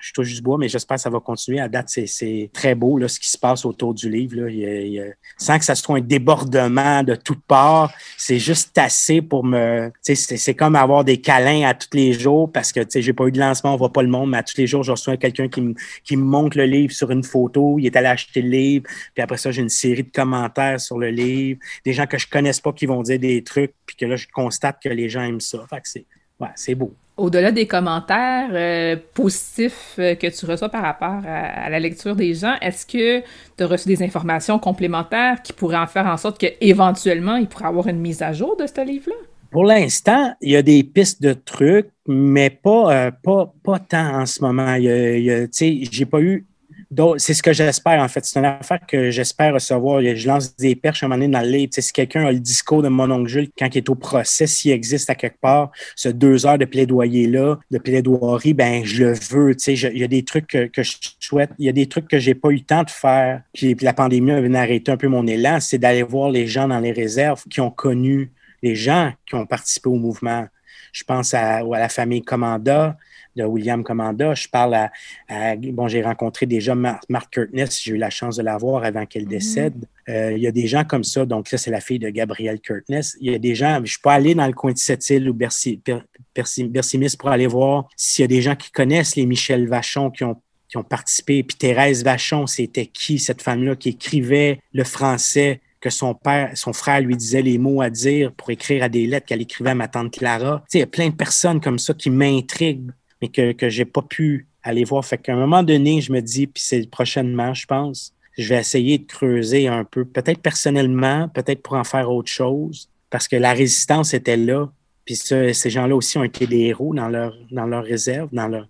je touche juste bois, mais j'espère que ça va continuer. À date, c'est très beau là, ce qui se passe autour du livre. Là. Il sans que ça soit un débordement de toutes parts, c'est juste assez pour me c'est comme avoir des câlins à tous les jours parce que j'ai pas eu de lancement, on voit pas le monde, mais à tous les jours, je reçois quelqu'un qui, me, montre le livre sur une photo, il est allé acheter le livre, puis après ça, j'ai une série de commentaires sur le livre, des gens que je connaisse pas qui vont dire des trucs, puis que là, je constate que les gens aiment ça. Fait que c'est ouais, c'est beau. Au-delà des commentaires euh, positifs euh, que tu reçois par rapport à, la lecture des gens, est-ce que tu as reçu des informations complémentaires qui pourraient en faire en sorte qu'éventuellement, il pourrait avoir une mise à jour de ce livre-là? Pour l'instant, il y a des pistes de trucs, mais pas, pas, pas tant en ce moment. J'ai pas eu c'est ce que j'espère, en fait. C'est une affaire que j'espère recevoir. Je lance des perches à un moment donné dans le livre. si quelqu'un a le discours de mon oncle Jules quand il est au procès, s'il existe à quelque part, ce deux heures de plaidoyer-là, de plaidoirie, ben je le veux. il y a des trucs que, je souhaite. Il y a des trucs que j'ai pas eu le temps de faire. Puis, la pandémie a arrêter un peu mon élan. C'est d'aller voir les gens dans les réserves qui ont connu les gens qui ont participé au mouvement. Je pense à, à la famille Commanda, de William Commanda. Je parle à, bon, j'ai rencontré déjà Mark, Mark Curtness, j'ai eu la chance de la voir avant qu'elle mhm. décède. Euh, il y a des gens comme ça, donc là, c'est la fille de Gabrielle Curtness. Il y a des gens, je peux aller dans le coin de Sept-Îles ou Bercy, pour aller voir s'il y a des gens qui connaissent les Michel Vachon qui ont qui ont participé. Puis Thérèse Vachon, c'était qui cette femme-là qui écrivait le français que son père, son frère lui disait les mots à dire pour écrire à des lettres qu'elle écrivait à ma tante Clara. Tu sais, il y a plein de personnes comme ça qui m'intriguent mais que, que j'ai pas pu aller voir. Fait qu'à un moment donné, je me dis, puis c'est prochainement, je pense, je vais essayer de creuser un peu, peut-être personnellement, peut-être pour en faire autre chose, parce que la résistance était là. Puis ces gens-là aussi ont été des héros dans leur, dans leur réserve, dans leur,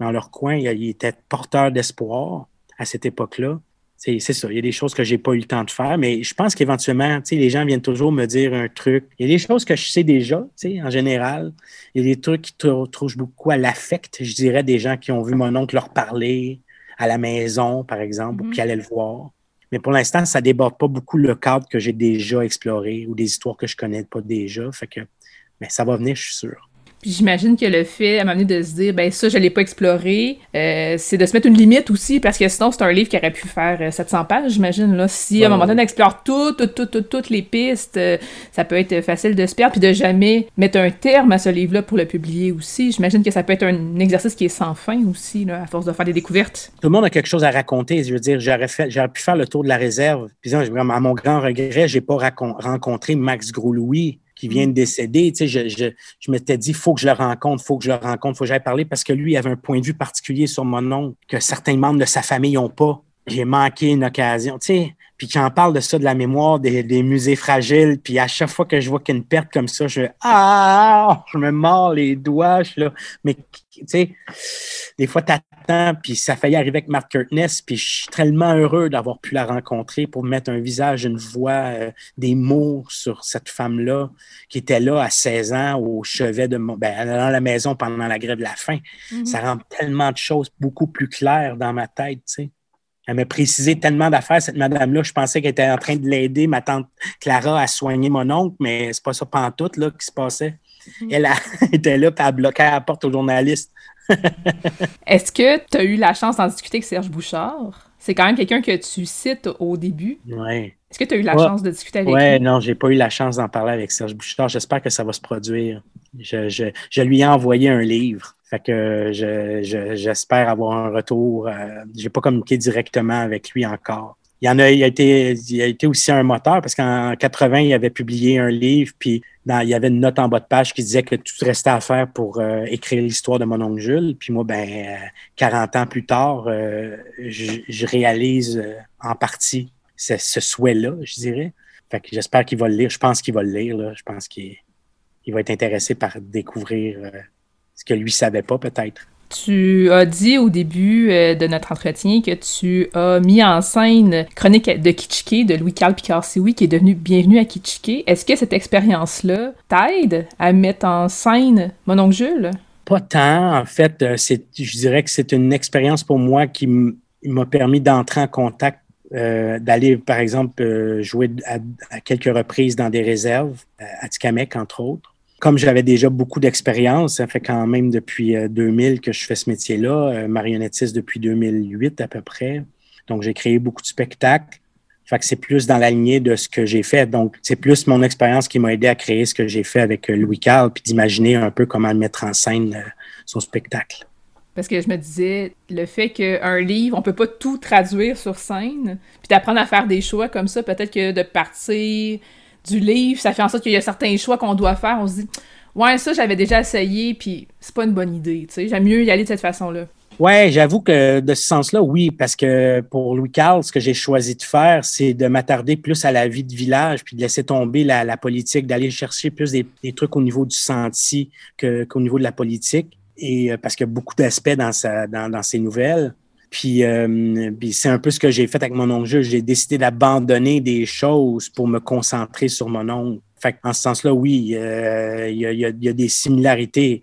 dans leur coin. Ils étaient porteurs d'espoir à cette époque-là c'est ça. Il y a des choses que j'ai pas eu le temps de faire, mais je pense qu'éventuellement, les gens viennent toujours me dire un truc. Il y a des choses que je sais déjà, en général. Il y a des trucs qui touchent beaucoup à l'affect, je dirais, des gens qui ont vu mon oncle leur parler à la maison, par exemple, ou qui mm-hmm. allaient le voir. Mais pour l'instant, ça déborde pas beaucoup le cadre que j'ai déjà exploré ou des histoires que je connais pas déjà. Fait que, mais ça va venir, je suis sûr. Puis j'imagine que le fait, à m'amener de se dire, ben ça, je l'ai pas exploré, euh, c'est de se mettre une limite aussi, parce que sinon, c'est un livre qui aurait pu faire 700 euh, pages, j'imagine. là. Si à un moment donné, on explore toutes, toutes, toutes, toutes les pistes, euh, ça peut être facile de se perdre, puis de jamais mettre un terme à ce livre-là pour le publier aussi. J'imagine que ça peut être un exercice qui est sans fin aussi, là, à force de faire des découvertes. Tout le monde a quelque chose à raconter. Je veux dire, j'aurais, fait, j'aurais pu faire le tour de la réserve. Puis, à mon grand regret, j'ai pas rencontré Max Gros-Louis qui vient de décéder. Tu sais, je, je, je m'étais dit, faut que je le rencontre, faut que je le rencontre, faut que j'aille parler parce que lui avait un point de vue particulier sur mon nom que certains membres de sa famille n'ont pas. J'ai manqué une occasion, tu sais. Puis quand on parle de ça, de la mémoire, des, des musées fragiles, puis à chaque fois que je vois qu'il y a une perte comme ça, je ah, je me mords les doigts, je là. Mais tu sais, des fois, tu attends, puis ça failli arriver avec Mark Curtness, puis je suis tellement heureux d'avoir pu la rencontrer pour mettre un visage, une voix, euh, des mots sur cette femme-là qui était là à 16 ans au chevet de mon, ben, dans la maison pendant la grève de la faim. Mm-hmm. Ça rend tellement de choses beaucoup plus claires dans ma tête, tu sais. Elle m'a précisé tellement d'affaires, cette madame-là. Je pensais qu'elle était en train de l'aider, ma tante Clara, à soigner mon oncle, mais c'est pas ça pantoute là, qui se passait. Mm-hmm. Elle était là, puis elle bloquait la porte aux journalistes. Est-ce que tu as eu la chance d'en discuter avec Serge Bouchard? C'est quand même quelqu'un que tu cites au début. Oui. Est-ce que tu as eu la chance de discuter avec lui? Oui, non, j'ai pas eu la chance d'en parler avec Serge Bouchard. J'espère que ça va se produire. Je, je, je, lui ai envoyé un livre. Fait que j'espère avoir un retour. Je euh, j'ai pas communiqué directement avec lui encore il, y en a, il, a été, il a été aussi un moteur parce qu'en 80, il avait publié un livre, puis il y avait une note en bas de page qui disait que tout restait à faire pour euh, écrire l'histoire de mon oncle Jules. Puis moi, ben, 40 euh, ans plus tard, euh, je, réalise en partie ce, souhait-là, je dirais. Fait que j'espère qu'il va le lire. Je pense qu'il va le lire. Là. Je pense qu'il va être intéressé par découvrir ce que lui savait pas, peut-être. Tu as dit au début euh, de notre entretien que tu as mis en scène Chronique de Kitschke de Louis-Carl Picard-Sioui qui est devenu Bienvenue à Kitschke. Est-ce que cette expérience-là t'aide à mettre en scène mon oncle Jules? Pas tant. En fait, euh, je dirais que c'est une expérience pour moi qui m'a permis d'entrer en contact euh, d'aller, par exemple, jouer à, à, quelques reprises dans des réserves, à Tikamek, entre autres comme j'avais déjà beaucoup d'expérience, ça fait quand même depuis 2000 euh, que je fais ce métier-là, euh, marionnettiste depuis 2008 à peu près. Donc, j'ai créé beaucoup de spectacles. Fait que c'est plus dans la lignée de ce que j'ai fait. Donc, c'est plus mon expérience qui m'a aidé à créer ce que j'ai fait avec euh, Louis Carl, puis d'imaginer un peu comment mettre en scène son spectacle. Parce que je me disais, le fait qu'un livre, on peut pas tout traduire sur scène, puis d'apprendre à faire des choix comme ça, peut-être que de partir du livre, ça fait en sorte qu'il y a certains choix qu'on doit faire. On se dit, Ouais, ça, j'avais déjà essayé, puis c'est pas une bonne idée, tu sais. J'aime mieux y aller de cette façon-là. Ouais, j'avoue que de ce sens-là, oui, parce que pour Louis Carl, ce que j'ai choisi de faire, c'est de m'attarder plus à la vie de village, puis de laisser tomber la, politique, d'aller chercher plus des, trucs au niveau du senti qu'au niveau de la politique. Et euh, parce qu'il y a beaucoup d'aspects dans, dans, dans ces nouvelles. Puis, euh, puis c'est un peu ce que j'ai fait avec mon oncle. J'ai décidé d'abandonner des choses pour me concentrer sur mon oncle. Fait en ce sens-là, oui, euh, il y, a, y, a, des similarités.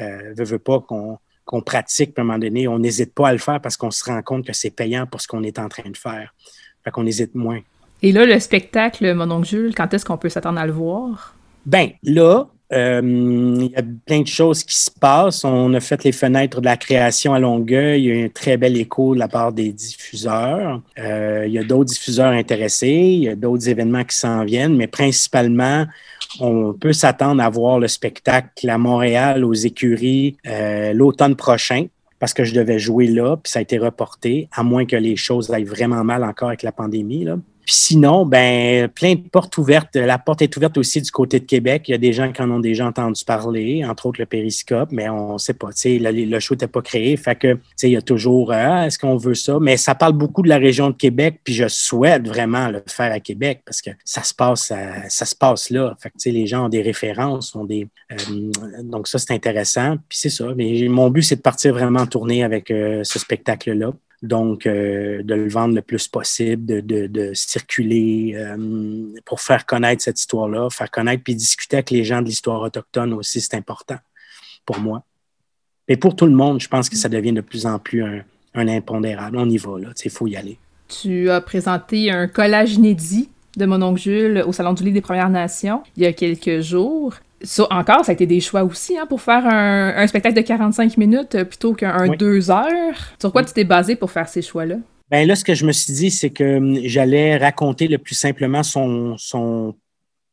Euh, veux, veux pas qu'on pratique à un moment donné. On n'hésite pas à le faire parce qu'on se rend compte que c'est payant pour ce qu'on est en train de faire. Fait qu'on hésite moins. Et là, le spectacle, mon oncle Jules, quand est-ce qu'on peut s'attendre à le voir? Ben, là, il y a plein de choses qui se passent. On a fait les fenêtres de la création à Longueuil. Il y a un très bel écho de la part des diffuseurs. Euh, il y a d'autres diffuseurs intéressés. Il y a d'autres événements qui s'en viennent, mais principalement, on peut s'attendre à voir le spectacle à Montréal, aux écuries, euh, l'automne prochain parce que je devais jouer là, puis ça a été reporté, à moins que les choses aillent vraiment mal encore avec la pandémie. Puis sinon, ben, plein de portes ouvertes. La porte est ouverte aussi du côté de Québec. Il y a des gens qui en ont déjà entendu parler, entre autres le périscope, mais on ne sait pas. Le, le show n'était pas créé. Fait que, il y a toujours ah, est-ce qu'on veut ça? Mais ça parle beaucoup de la région de Québec, puis je souhaite vraiment le faire à Québec parce que ça se passe, ça se passe là. Fait que, les gens ont des références, ont des. Euh, donc, ça, c'est intéressant. Puis c'est ça. Mais mon but, c'est de partir vraiment en tournée avec euh, ce spectacle-là. Donc, euh, de le vendre le plus possible, de, circuler euh, pour faire connaître cette histoire-là, faire connaître puis discuter avec les gens de l'histoire autochtone aussi, c'est important pour moi. Et pour tout le monde, je pense que ça devient de plus en plus un, impondérable. On y va, là. Il faut y aller. Tu as présenté un collage inédit de mon oncle Jules au Salon du Livre des Premières Nations il y a quelques jours encore, ça a été des choix aussi hein, pour faire un, spectacle de 45 minutes euh, plutôt qu'un 2 heures. Sur quoi tu t'es basé pour faire ces choix-là? Ben là, ce que je me suis dit, c'est que hum, j'allais raconter le plus simplement son, son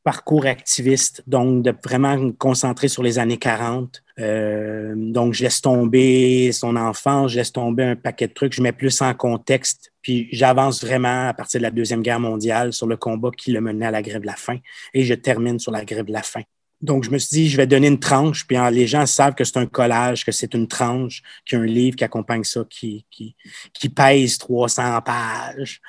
parcours activiste, donc de vraiment me concentrer sur les années 40. Euh, donc, je laisse tomber son enfance, je laisse tomber un paquet de trucs, je mets plus en contexte, puis j'avance vraiment à partir de la Deuxième Guerre mondiale sur le combat qui le menait à la grève de la faim, et je termine sur la grève de la faim. Donc, je me suis dit, je vais donner une tranche, puis les gens savent que c'est un collage, que c'est une tranche, qu'il y a un livre qui accompagne ça, qui, qui, qui pèse 300 pages.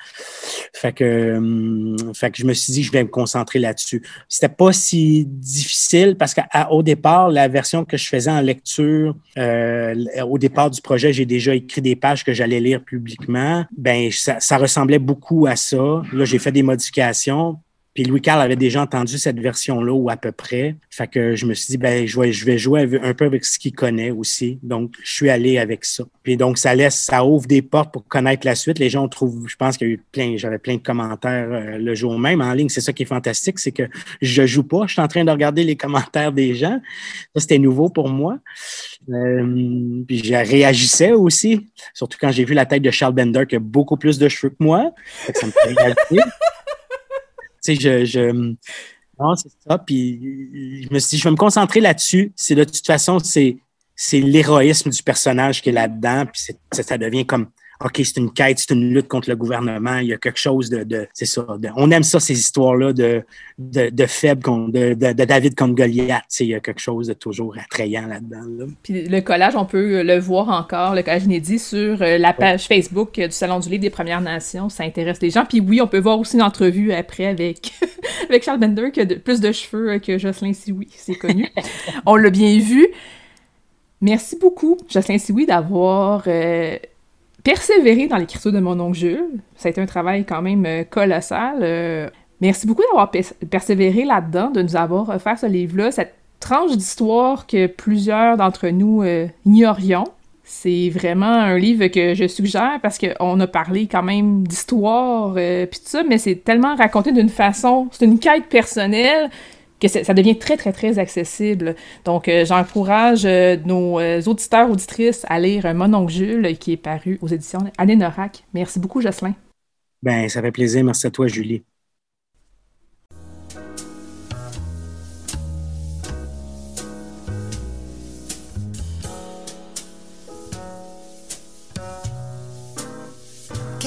Fait que, hum, fait que je me suis dit, je vais me concentrer là-dessus. C'était pas si difficile parce qu'au départ, la version que je faisais en lecture, euh, au départ du projet, j'ai déjà écrit des pages que j'allais lire publiquement. Ben, ça ressemblait beaucoup à ça. Là, j'ai fait des modifications. Puis Louis-Carl avait déjà entendu cette version-là ou à peu près. Fait que je me suis dit, ben, je vais, je vais jouer un peu avec ce qu'il connaît aussi. Donc, je suis allé avec ça. Puis donc, ça laisse, ça ouvre des portes pour connaître la suite. Les gens trouvent, je pense qu'il y a eu plein, j'avais plein de commentaires euh, le jour même en ligne. C'est ça qui est fantastique, c'est que je joue pas. Je suis en train de regarder les commentaires des gens. Ça, c'était nouveau pour moi. Euh, puis je réagissais aussi, surtout quand j'ai vu la tête de Charles Bender qui a beaucoup plus de cheveux que moi. ça me fait réagir sais, je, je, non, c'est ça. Puis je me suis dit, je vais me concentrer là-dessus. C'est de toute façon, c'est, l'héroïsme du personnage qui est là-dedans. Puis ça devient comme OK, c'est une quête, c'est une lutte contre le gouvernement, il y a quelque chose de, c'est ça. on aime ça, ces histoires-là de, de, de faibles, de, de, David contre Goliath. Il y a quelque chose de toujours attrayant là-dedans. Puis le collage, on peut le voir encore, le collage inédit, sur euh, la page Facebook du Salon du Livre des Premières Nations. Ça intéresse les gens. Puis oui, on peut voir aussi une entrevue après avec, avec Charles Bender qui a plus de cheveux que Jocelyn Sioui, c'est connu. on l'a bien vu. Merci beaucoup, Jocelyn Sioui, d'avoir. Euh, persévérer dans l'écriture de mon oncle Jules. Ça a été un travail quand même euh, colossal. Euh. merci beaucoup d'avoir persévéré là-dedans, de nous avoir offert ce livre-là, cette tranche d'histoire que plusieurs d'entre nous euh, ignorions. C'est vraiment un livre que je suggère parce qu'on a parlé quand même d'histoire puis tout ça, mais c'est tellement raconté d'une façon, c'est une quête personnelle ça devient très, très, très accessible. Donc, euh, j'encourage euh, nos euh, auditeurs, auditrices à lire Mon oncle Jules, qui est paru aux éditions Norac. Merci beaucoup, Jocelyn. Ben, ça fait plaisir. Merci à toi, Julie.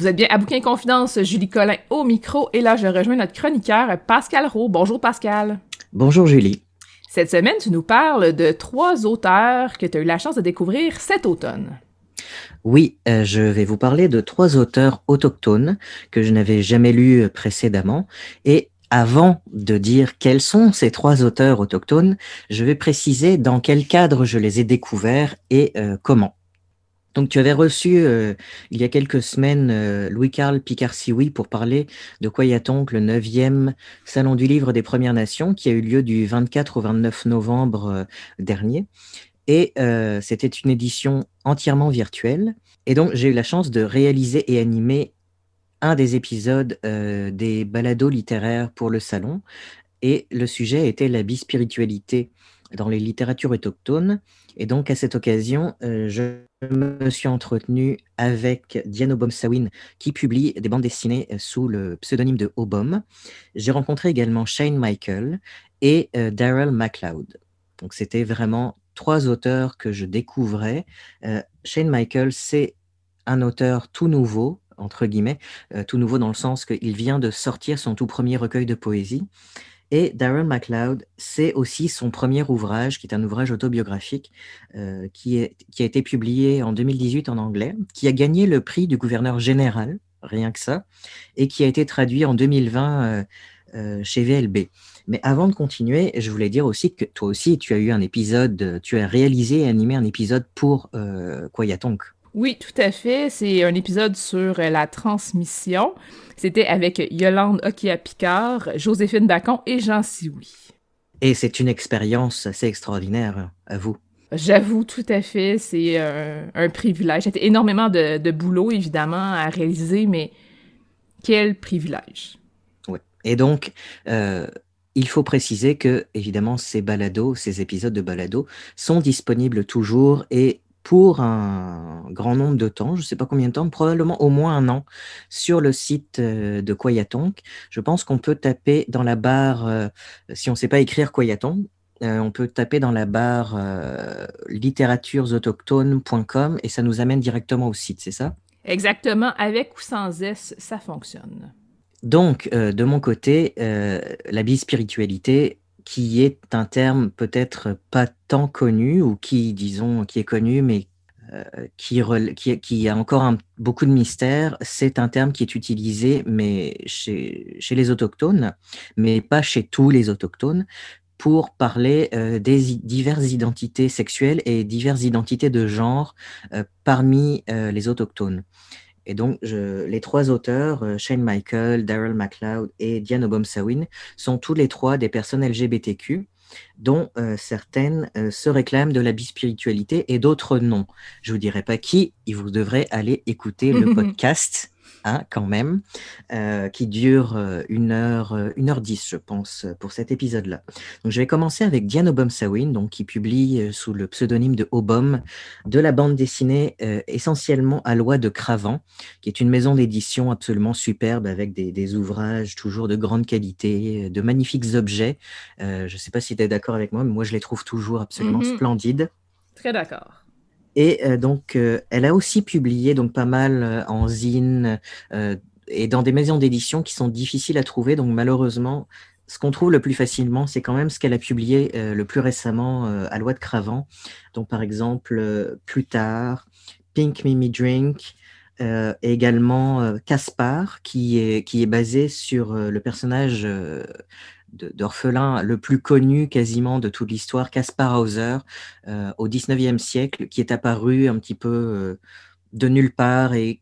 Vous êtes bien à Bouquin Confidence, Julie Collin au micro, et là je rejoins notre chroniqueur Pascal Rowe. Bonjour Pascal. Bonjour Julie. Cette semaine, tu nous parles de trois auteurs que tu as eu la chance de découvrir cet automne. Oui, euh, je vais vous parler de trois auteurs autochtones que je n'avais jamais lus précédemment. Et avant de dire quels sont ces trois auteurs autochtones, je vais préciser dans quel cadre je les ai découverts et euh, comment. Donc, tu avais reçu euh, il y a quelques semaines euh, Louis-Carl Picard-Sioui pour parler de Quayatonk, le 9e Salon du Livre des Premières Nations, qui a eu lieu du 24 au 29 novembre euh, dernier. Et c'était une édition entièrement virtuelle. Et donc, j'ai eu la chance de réaliser et animer un des épisodes des balados littéraires pour le salon. Et le sujet était la bispiritualité dans les littératures autochtones. Et donc, à cette occasion, je me suis entretenu avec Diane Obom-Sawin, qui publie des bandes dessinées euh, sous le pseudonyme de Obom. J'ai rencontré également Shane Michael et euh, Daryl MacLeod. Donc, c'était vraiment trois auteurs que je découvrais. Euh, Shane Michael, c'est un auteur tout nouveau, entre guillemets, tout nouveau dans le sens qu'il vient de sortir son tout premier recueil de poésie. Et Darren MacLeod, c'est aussi son premier ouvrage, qui est un ouvrage autobiographique, euh, qui, a été publié en 2018 en anglais, qui a gagné le prix du gouverneur général, rien que ça, et qui a été traduit en 2020 euh, euh, chez VLB. Mais avant de continuer, je voulais dire aussi que toi aussi, tu as eu un épisode, tu as réalisé et animé un épisode pour euh, Kwayatonk. Oui, tout à fait. C'est un épisode sur la transmission. C'était avec Yolande Okia-Picard, Joséphine Bacon et Jean Sioui. Et c'est une expérience assez extraordinaire à vous. J'avoue, tout à fait. C'est un, privilège. C'était énormément de, boulot, évidemment, à réaliser, mais quel privilège. Oui. Et donc, euh, il faut préciser que, évidemment, ces balados, ces épisodes de balado sont disponibles toujours et pour un grand nombre de temps, je ne sais pas combien de temps, probablement au moins un an, sur le site euh, de Kwayatonk. Je pense qu'on peut taper dans la barre, euh, si on ne sait pas écrire Kwayatonk, euh, on peut taper dans la barre littératures-autochtones.com et ça nous amène directement au site, c'est ça? Exactement, avec ou sans S, ça fonctionne. Donc, de mon côté, la bispiritualité, qui est un terme peut-être pas tant connu ou qui, disons, qui est connu, mais euh, qui, a encore beaucoup de mystère. C'est un terme qui est utilisé mais chez, chez, les autochtones, mais pas chez tous les autochtones, pour parler euh, des diverses identités sexuelles et diverses identités de genre euh, parmi les autochtones. Et donc, les trois auteurs, euh, Shane Michael, Daryl MacLeod et Diane Obom-Sawin, sont tous les trois des personnes LGBTQ, dont euh, certaines euh, se réclament de la bispiritualité et d'autres non. Je ne vous dirai pas qui, il vous devrez aller écouter le podcast Hein, quand même, euh, qui dure euh, une heure, euh, une heure dix, je pense, pour cet épisode-là. Donc, je vais commencer avec Diane Obom-Sawin, donc qui publie sous le pseudonyme de Obom de la bande dessinée essentiellement à loi de Cravant, qui est une maison d'édition absolument superbe avec des, ouvrages toujours de grande qualité, de magnifiques objets. je ne sais pas si tu es d'accord avec moi, mais moi je les trouve toujours absolument mm-hmm. splendides. Très d'accord. Et euh, donc, euh, elle a aussi publié donc pas mal euh, en zine et dans des maisons d'édition qui sont difficiles à trouver. Donc, malheureusement, ce qu'on trouve le plus facilement, c'est quand même ce qu'elle a publié le plus récemment à Loi de Cravant. Donc, par exemple, Plus tard, Pink Mimi Drink, et également Caspar, qui est, qui est basé sur le personnage d'orphelin le plus connu quasiment de toute l'histoire, Caspar Hauser, euh, au 19e siècle, qui est apparu un petit peu euh, de nulle part et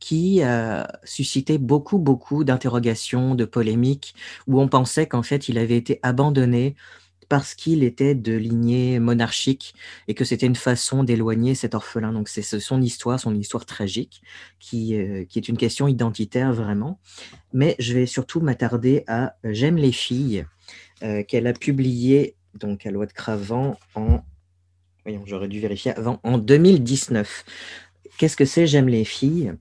qui a suscité beaucoup, beaucoup d'interrogations, de polémiques, où on pensait qu'en fait, il avait été abandonné parce qu'il était de lignée monarchique et que c'était une façon d'éloigner cet orphelin. Donc c'est son histoire, son histoire tragique, qui, euh, qui est une question identitaire vraiment. Mais je vais surtout m'attarder à J'aime les filles, euh, qu'elle a publié donc à Loi de Cravant en, voyons, j'aurais dû vérifier avant, en 2019. Qu'est-ce que c'est J'aime les filles?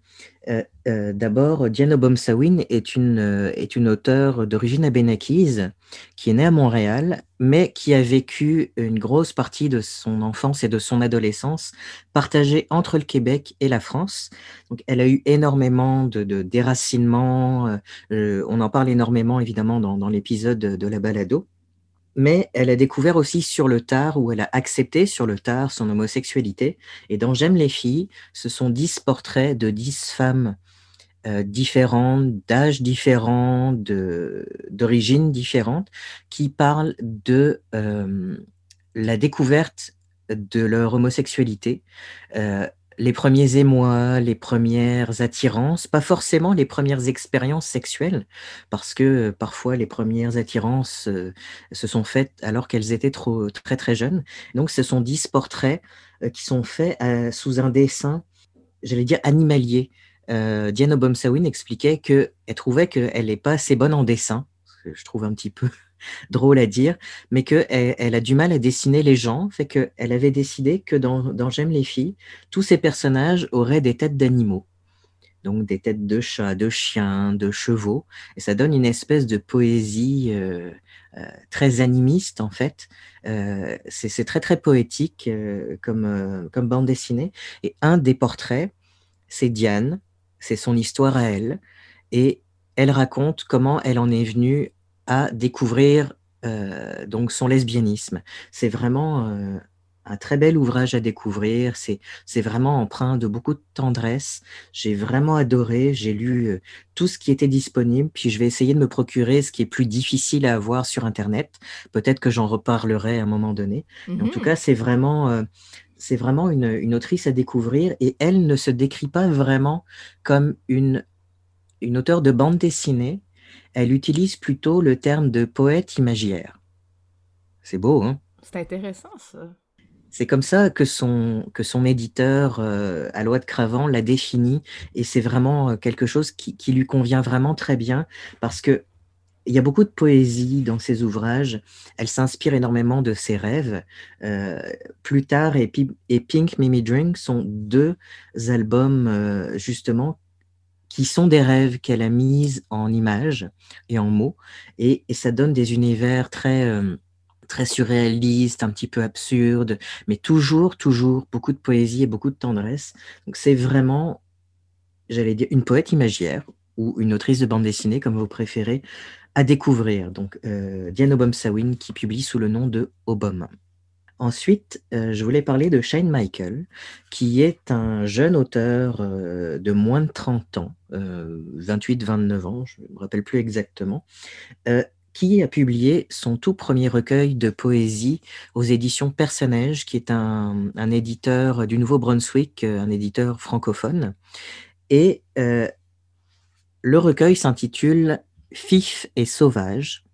Euh, euh, D'abord, Diana Bomsawin est une, est une auteure d'origine abénakise qui est née à Montréal, mais qui a vécu une grosse partie de son enfance et de son adolescence partagée entre le Québec et la France. Donc, elle a eu énormément de, déracinement. on en parle énormément, évidemment, dans, dans l'épisode de la balado mais elle a découvert aussi sur le tard, ou elle a accepté sur le tard son homosexualité. Et dans J'aime les filles, ce sont dix portraits de dix femmes euh, différentes, d'âges différents, d'origines différentes, qui parlent de euh, la découverte de leur homosexualité, euh, les premiers émois, les premières attirances, pas forcément les premières expériences sexuelles, parce que euh, parfois les premières attirances euh, se sont faites alors qu'elles étaient trop, très très jeunes. Donc ce sont dix portraits euh, qui sont faits sous un dessin, j'allais dire animalier. Diane Obomsawin expliquait qu'elle trouvait qu'elle n'est pas assez bonne en dessin, je trouve un petit peu drôle à dire, mais qu'elle elle a du mal à dessiner les gens, fait qu'elle avait décidé que dans, J'aime les filles, tous ces personnages auraient des têtes d'animaux. Donc des têtes de chats, de chiens, de chevaux, et ça donne une espèce de poésie euh, euh, très animiste en fait. Euh, c'est très très poétique comme, comme bande dessinée. Et un des portraits, c'est Diane, c'est son histoire à elle, et elle raconte comment elle en est venue à découvrir euh, donc son lesbianisme. C'est vraiment euh, un très bel ouvrage à découvrir. C'est, vraiment empreint de beaucoup de tendresse. J'ai vraiment adoré. J'ai lu euh, tout ce qui était disponible. Puis je vais essayer de me procurer ce qui est plus difficile à avoir sur Internet. Peut-être que j'en reparlerai à un moment donné. En tout mmh cas, c'est vraiment, c'est vraiment une, une, autrice à découvrir. Et elle ne se décrit pas vraiment comme une, une auteure de bande dessinée elle utilise plutôt le terme de poète imaginaire. C'est beau, hein? C'est intéressant, ça. C'est comme ça que son, que son éditeur, euh, à Loi de Cravant, l'a défini, et c'est vraiment euh, quelque chose qui, lui convient vraiment très bien, parce que il y a beaucoup de poésie dans ses ouvrages. Elle s'inspire énormément de ses rêves. Euh, plus tard, et, Pink Mimi Drink sont deux albums justement qui sont des rêves qu'elle a mis en images et en mots, et, ça donne des univers très, euh, très surréalistes, un petit peu absurdes, mais toujours, toujours beaucoup de poésie et beaucoup de tendresse. Donc c'est vraiment, j'allais dire, une poète imaginaire ou une autrice de bande dessinée, comme vous préférez, à découvrir. Donc euh, Diane Obom-Sawin qui publie sous le nom de Obom. Ensuite, euh, je voulais parler de Shane Michael, qui est un jeune auteur euh, de moins de 30 ans, 28-29 euh, ans, je ne me rappelle plus exactement, qui a publié son tout premier recueil de poésie aux éditions Personnage, qui est un, éditeur du Nouveau-Brunswick, un éditeur francophone. Et le recueil s'intitule Fif et sauvage.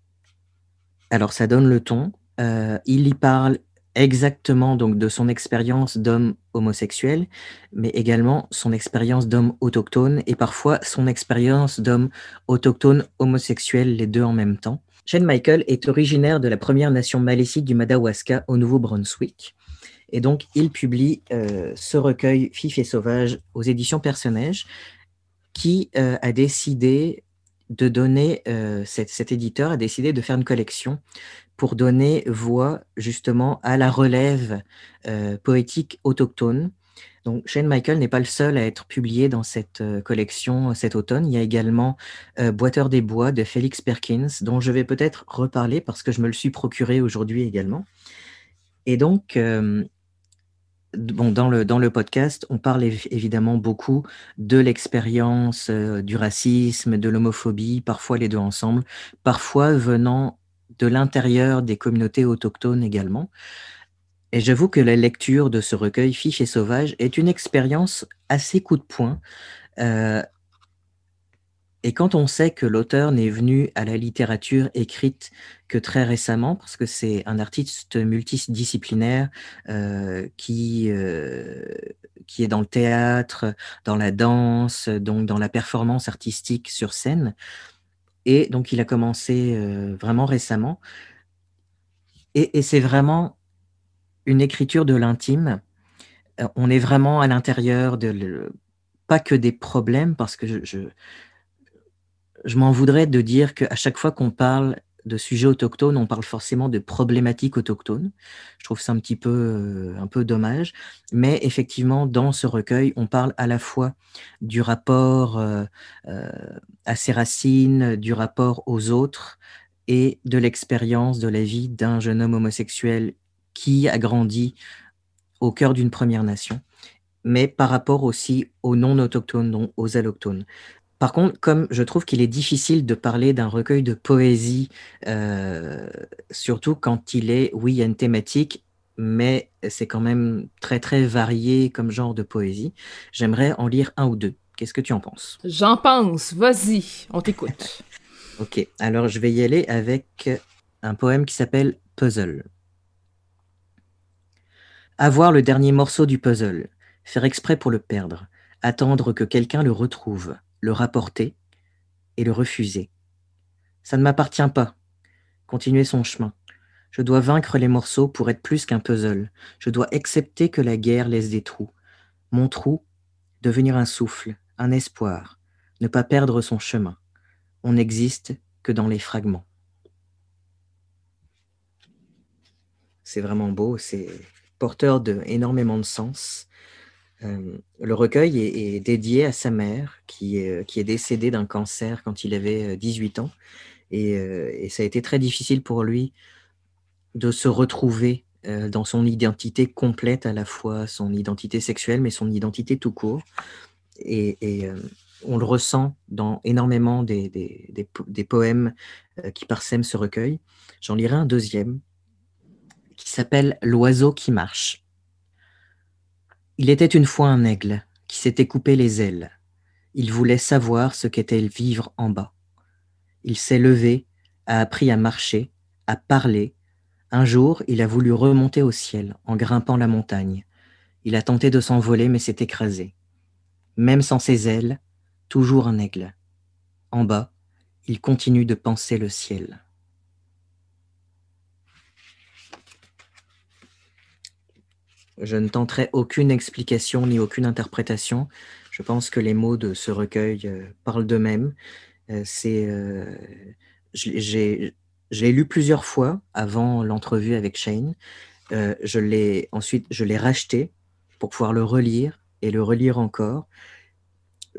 Alors ça donne le ton. il y parle exactement donc de son expérience d'homme homosexuel, mais également son expérience d'homme autochtone et parfois son expérience d'homme autochtone homosexuel, les deux en même temps. Shane Michael est originaire de la première nation malécique du Madawaska au Nouveau-Brunswick. Et donc, il publie euh, ce recueil Fif et Sauvage aux éditions Personnage, qui euh, a décidé de donner, euh, cet, éditeur a décidé de faire une collection pour donner voix justement à la relève euh, poétique autochtone. Donc, Shane Michael n'est pas le seul à être publié dans cette euh, collection cet automne. Il y a également Boiteur des bois de Félix Perkins, dont je vais peut-être reparler parce que je me le suis procuré aujourd'hui également. Et donc, bon, dans, le, dans le podcast, on parle évidemment beaucoup de l'expérience euh, du racisme, de l'homophobie, parfois les deux ensemble, parfois venant de l'intérieur des communautés autochtones également. Et j'avoue que la lecture de ce recueil Fiches et Sauvages est une expérience assez coup de poing. Euh, et quand on sait que l'auteur n'est venu à la littérature écrite que très récemment, parce que c'est un artiste multidisciplinaire euh, qui, euh, qui est dans le théâtre, dans la danse, donc dans la performance artistique sur scène, et donc il a commencé euh, vraiment récemment, et, c'est vraiment une écriture de l'intime. On est vraiment à l'intérieur de, pas que des problèmes, parce que je m'en voudrais de dire qu'à chaque fois qu'on parle de sujets autochtones, on parle forcément de problématiques autochtones. Je trouve ça un petit peu, euh, dommage. Mais effectivement, dans ce recueil, on parle à la fois du rapport euh, euh, à ses racines, du rapport aux autres et de l'expérience de la vie d'un jeune homme homosexuel qui a grandi au cœur d'une Première Nation, mais par rapport aussi aux non-autochtones, aux allochtones. Par contre, comme je trouve qu'il est difficile de parler d'un recueil de poésie, euh, surtout quand il est, oui, il y a une thématique, mais c'est quand même très très varié comme genre de poésie, j'aimerais en lire un ou deux. Qu'est-ce que tu en penses? J'en pense, vas-y, on t'écoute. ok, alors je vais y aller avec un poème qui s'appelle Puzzle. Avoir le dernier morceau du puzzle, faire exprès pour le perdre, attendre que quelqu'un le retrouve le rapporter et le refuser. Ça ne m'appartient pas. Continuer son chemin. Je dois vaincre les morceaux pour être plus qu'un puzzle. Je dois accepter que la guerre laisse des trous. Mon trou, devenir un souffle, un espoir, ne pas perdre son chemin. On n'existe que dans les fragments. C'est vraiment beau, c'est porteur de de sens. Euh, le recueil est, dédié à sa mère qui est, qui est décédée d'un cancer quand il avait 18 euh, ans. Et, euh, ça a été très difficile pour lui de se retrouver dans son identité complète, à la fois son identité sexuelle, mais son identité tout court. Et, on le ressent dans énormément des, des poèmes qui parsèment ce recueil. J'en lirai un deuxième qui s'appelle L'oiseau qui marche. Il était une fois un aigle qui s'était coupé les ailes. Il voulait savoir ce qu'était vivre en bas. Il s'est levé, a appris à marcher, à parler. Un jour, il a voulu remonter au ciel en grimpant la montagne. Il a tenté de s'envoler mais s'est écrasé. Même sans ses ailes, toujours un aigle. En bas, il continue de penser le ciel. Je ne tenterai aucune explication ni aucune interprétation. Je pense que les mots de ce recueil euh, parlent d'eux-mêmes. Euh, c'est, euh, j'ai, lu plusieurs fois avant l'entrevue avec Shane. je l'ai ensuite, je l'ai racheté pour pouvoir le relire et le relire encore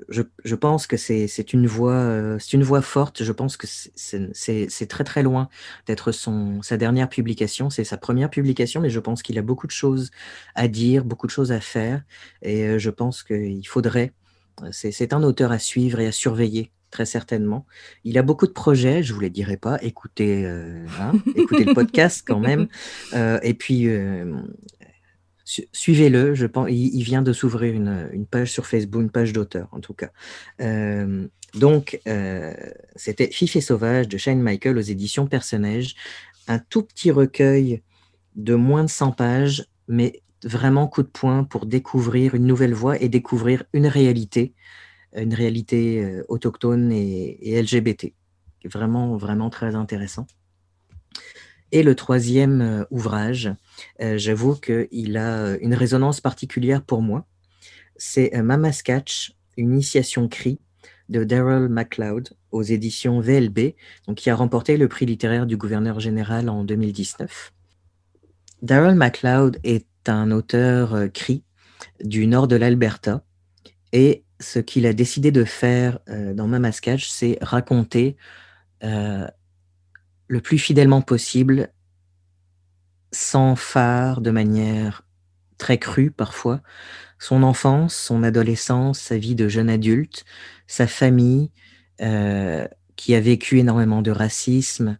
je, pense que c'est une voix, euh, c'est une voix forte. Je pense que c'est très très loin d'être son sa dernière publication. C'est sa première publication, mais je pense qu'il a beaucoup de choses à dire, beaucoup de choses à faire, et euh, je pense qu'il faudrait. Euh, c'est un auteur à suivre et à surveiller très certainement. Il a beaucoup de projets, je vous les dirai pas. Écoutez, hein, écoutez le podcast quand même. et puis, Suivez-le, je pense, il, vient de s'ouvrir une, page sur Facebook, une page d'auteur en tout cas. Euh, donc, euh, c'était Fif et Sauvage de Shane Michael aux éditions Personnage, un tout petit recueil de moins de 100 pages, mais vraiment coup de poing pour découvrir une nouvelle voie et découvrir une réalité, une réalité euh, autochtone et, et LGBT. Vraiment, vraiment très intéressant. Et le troisième euh, ouvrage, euh, j'avoue qu'il a euh, une résonance particulière pour moi. C'est Mama's Catch, une initiation cri de Daryl MacLeod aux éditions VLB, donc qui a remporté le prix littéraire du gouverneur général en 2019. Daryl MacLeod est un auteur cri du nord de l'Alberta et ce qu'il a décidé de faire dans Mama's Catch, c'est raconter le plus fidèlement possible, sans phare, de manière très crue parfois, son enfance, son adolescence, sa vie de jeune adulte, sa famille, euh, qui a vécu énormément de racisme,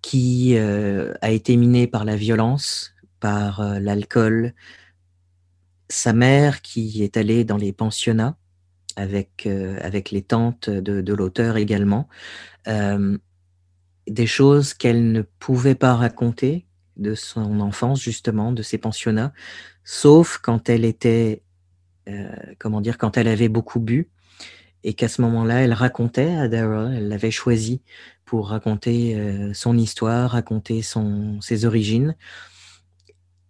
qui euh, a été minée par la violence, par l'alcool, sa mère qui est allée dans les pensionnats avec, avec les tantes de l'auteur également, des choses qu'elle ne pouvait pas raconter de son enfance justement, de ses pensionnats, sauf quand elle était, comment dire, quand elle avait beaucoup bu et qu'à ce moment-là, elle racontait à Dara, elle l'avait choisi pour raconter euh, son histoire, raconter son, ses origines.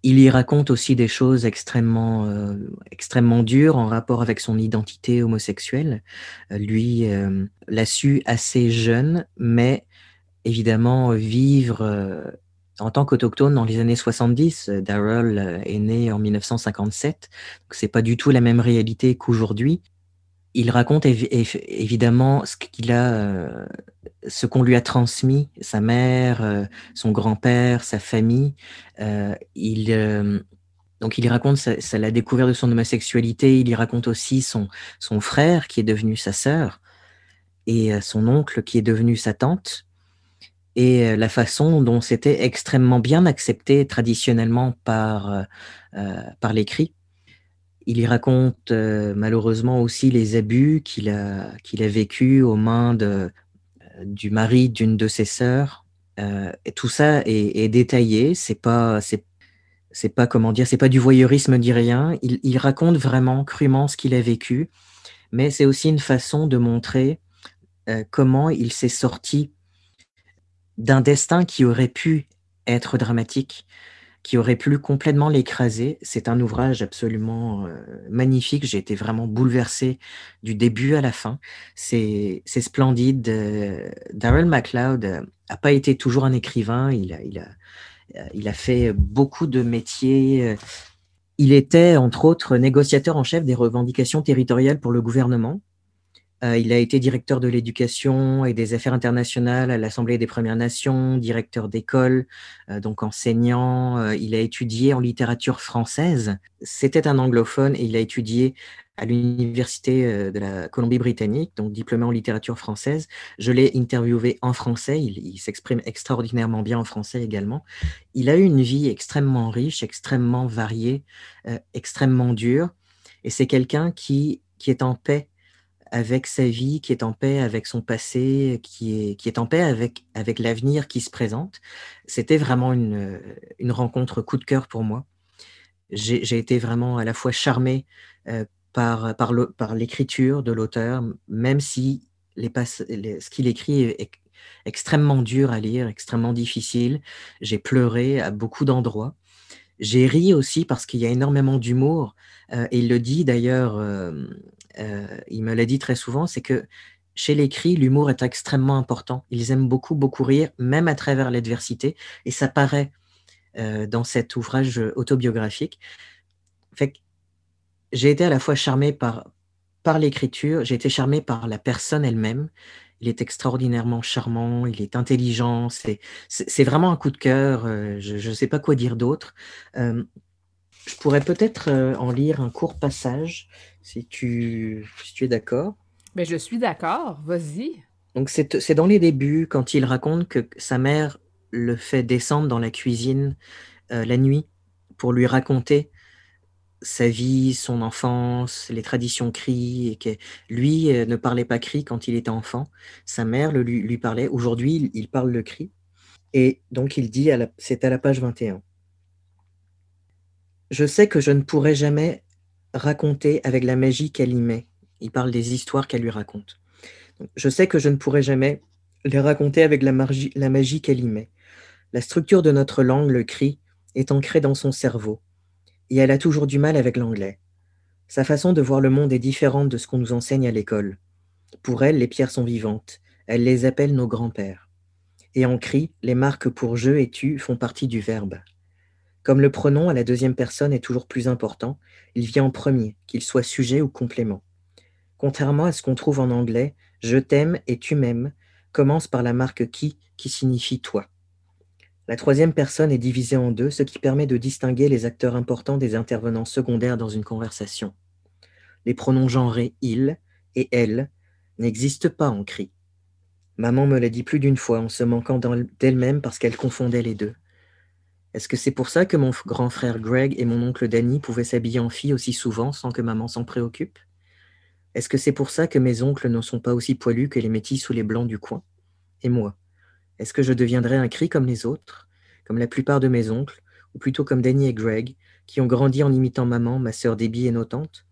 Il y raconte aussi des choses extrêmement, euh, extrêmement dures en rapport avec son identité homosexuelle. Euh, lui l'a su assez jeune, mais évidemment vivre en tant qu'autochtone dans les années 70. Daryl est né en 1957, donc c'est pas du tout la même réalité qu'aujourd'hui il raconte évidemment ce qu'il a, euh, ce qu'on lui a transmis, sa mère, euh, son grand-père, sa famille. Euh, il, donc il raconte ça, la découverte de son homosexualité. Il y raconte aussi son, son frère qui est devenu sa sœur et son oncle qui est devenu sa tante et la façon dont c'était extrêmement bien accepté traditionnellement par, par l'écrit il y raconte euh, malheureusement aussi les abus qu'il a, qu'il a vécu aux mains de, euh, du mari d'une de ses sœurs. Euh, tout ça est, détaillé. C'est pas, c'est, c'est pas comment dire, c'est pas du voyeurisme ni rien. Il raconte vraiment crûment ce qu'il a vécu, mais c'est aussi une façon de montrer comment il s'est sorti d'un destin qui aurait pu être dramatique qui aurait pu complètement l'écraser. C'est un ouvrage absolument euh, magnifique. J'ai été vraiment bouleversé du début à la fin. C'est splendide. Euh, Darrell MacLeod n'a euh, pas été toujours un écrivain. Il a, a fait beaucoup de métiers. Il était, entre autres, négociateur en chef des revendications territoriales pour le gouvernement. Euh, il a été directeur de l'éducation et des affaires internationales à l'Assemblée des Premières Nations, directeur d'école, euh, donc enseignant. Euh, il a étudié en littérature française. C'était un anglophone et il a étudié à l'Université de la Colombie-Britannique, donc diplômé en littérature française. Je l'ai interviewé en français. Il, il s'exprime extraordinairement bien en français également. Il a eu une vie extrêmement riche, extrêmement variée, extrêmement dure. Et c'est quelqu'un qui, qui est en paix avec sa vie, qui est en paix avec son passé, qui est, qui est en paix avec, avec l'avenir qui se présente. C'était vraiment une, une, rencontre coup de cœur pour moi. J'ai été vraiment à la fois charmé euh, par, par l'écriture de l'auteur, même si les, ce qu'il écrit est, extrêmement dur à lire, extrêmement difficile. J'ai pleuré à beaucoup d'endroits. J'ai ri aussi parce qu'il y a énormément d'humour. Euh, et il le dit d'ailleurs euh, euh, il me l'a dit très souvent, c'est que chez l'écrit, l'humour est extrêmement important. Ils aiment beaucoup, beaucoup rire, même à travers l'adversité, et ça paraît euh, dans cet ouvrage autobiographique. Fait j'ai été à la fois charmé par, par l'écriture, j'ai été charmé par la personne elle-même. Il est extraordinairement charmant, il est intelligent, c'est vraiment un coup de cœur, euh, je ne sais pas quoi dire d'autre. Je pourrais peut-être en lire un court passage si tu, tu es d'accord. Mais ben, je suis d'accord, vas-y. Donc c'est dans les débuts, quand il raconte que sa mère le fait descendre dans la cuisine euh, la nuit pour lui raconter sa vie, son enfance, les traditions cri, et que lui euh, ne parlait pas cri quand il était enfant. Sa mère le, lui, lui parlait. Aujourd'hui, il, parle le cri. Et donc il dit, c'est à la page 21. Je sais que je ne pourrai jamais raconter avec la magie qu'elle y met. Il parle des histoires qu'elle lui raconte. je sais que je ne pourrai jamais les raconter avec la la magie qu'elle y met. La structure de notre langue, le cri, est ancrée dans son cerveau, et elle a toujours du mal avec l'anglais. Sa façon de voir le monde est différente de ce qu'on nous enseigne à l'école. Pour elle, les pierres sont vivantes. Elle les appelle nos grands-pères. Et en cri, les marques pour je et tu font partie du verbe. Comme le pronom à la deuxième personne est toujours plus important, il vient en premier, qu'il soit sujet ou complément. Contrairement à ce qu'on trouve en anglais, je t'aime et tu m'aimes commence par la marque qui, qui signifie toi. La troisième personne est divisée en deux, ce qui permet de distinguer les acteurs importants des intervenants secondaires dans une conversation. Les pronoms genrés il et elle n'existent pas en cri. Maman me l'a dit plus d'une fois en se manquant d'elle-même parce qu'elle confondait les deux. Est-ce que c'est pour ça que mon grand frère Greg et mon oncle Danny pouvaient s'habiller en fille aussi souvent sans que maman s'en préoccupe? Est-ce que c'est pour ça que mes oncles ne sont pas aussi poilus que les métis ou les blancs du coin? Et moi Est-ce que je deviendrai un cri comme les autres, comme la plupart de mes oncles, ou plutôt comme Danny et Greg, qui ont grandi en imitant maman, ma sœur Debbie et nos tantes?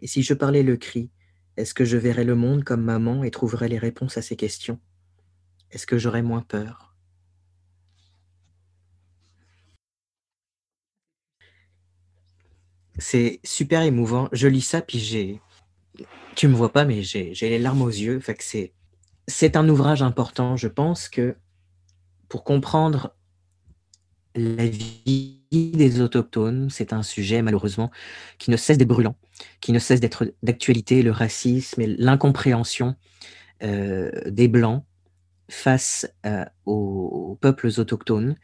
Et si je parlais le cri, est-ce que je verrais le monde comme maman et trouverais les réponses à ces questions? Est-ce que j'aurais moins peur? C'est super émouvant. Je lis ça, puis j'ai. Tu me vois pas, mais j'ai les larmes aux yeux. Fait que c'est. C'est un ouvrage important. Je pense que pour comprendre la vie des autochtones, c'est un sujet malheureusement qui ne cesse d'être brûlant, qui ne cesse d'être d'actualité, le racisme et l'incompréhension euh, des Blancs face euh, aux peuples autochtones.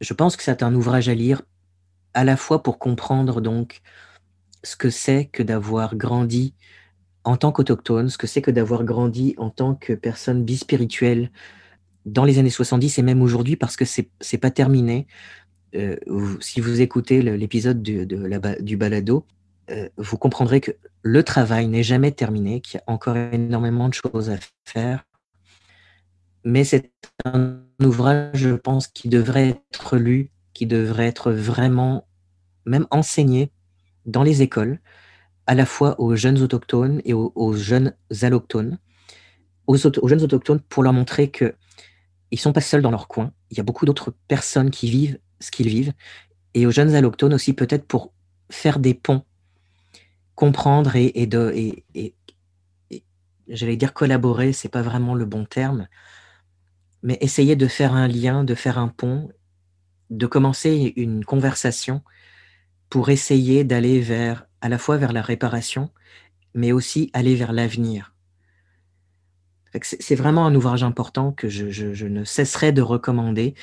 Je pense que c'est un ouvrage à lire à la fois pour comprendre donc ce que c'est que d'avoir grandi en tant qu'autochtone, ce que c'est que d'avoir grandi en tant que personne bispirituelle dans les années 70 et même aujourd'hui parce que c'est n'est pas terminé. Euh, si vous écoutez l'épisode de, du balado, euh, vous comprendrez que le travail n'est jamais terminé, qu'il y a encore énormément de choses à faire. Mais c'est un ouvrage, je pense, qui devrait être lu qui devrait être vraiment même enseigné dans les écoles, à la fois aux jeunes autochtones et aux, jeunes allochtones, aux, jeunes autochtones pour leur montrer que ils sont pas seuls dans leur coin. Il y a beaucoup d'autres personnes qui vivent ce qu'ils vivent, et aux jeunes allochtones aussi peut-être pour faire des ponts, comprendre et, et de et, et, j'allais dire collaborer, c'est pas vraiment le bon terme, mais essayer de faire un lien, de faire un pont de commencer une conversation pour essayer d'aller vers, à la fois vers la réparation, mais aussi aller vers l'avenir. C'est vraiment un ouvrage important que je, ne cesserai de recommander.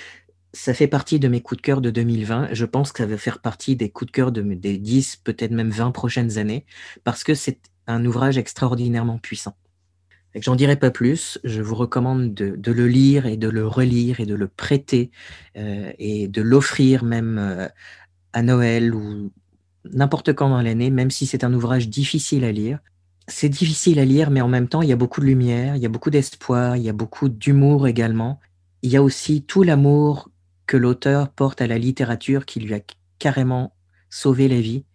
Ça fait partie de mes coups de cœur de 2020. Je pense que ça va faire partie des coups de cœur de, des 10, peut-être même 20 prochaines années, parce que c'est un ouvrage extraordinairement puissant. J'en dirai pas plus. Je vous recommande de, le lire et de le relire et de le prêter euh, et de l'offrir même euh, à Noël ou n'importe quand dans l'année, même si c'est un ouvrage difficile à lire. C'est difficile à lire, mais en même temps, il y a beaucoup de lumière, il y a beaucoup d'espoir, il y a beaucoup d'humour également. Il y a aussi tout l'amour que l'auteur porte à la littérature qui lui a carrément sauvé la vie.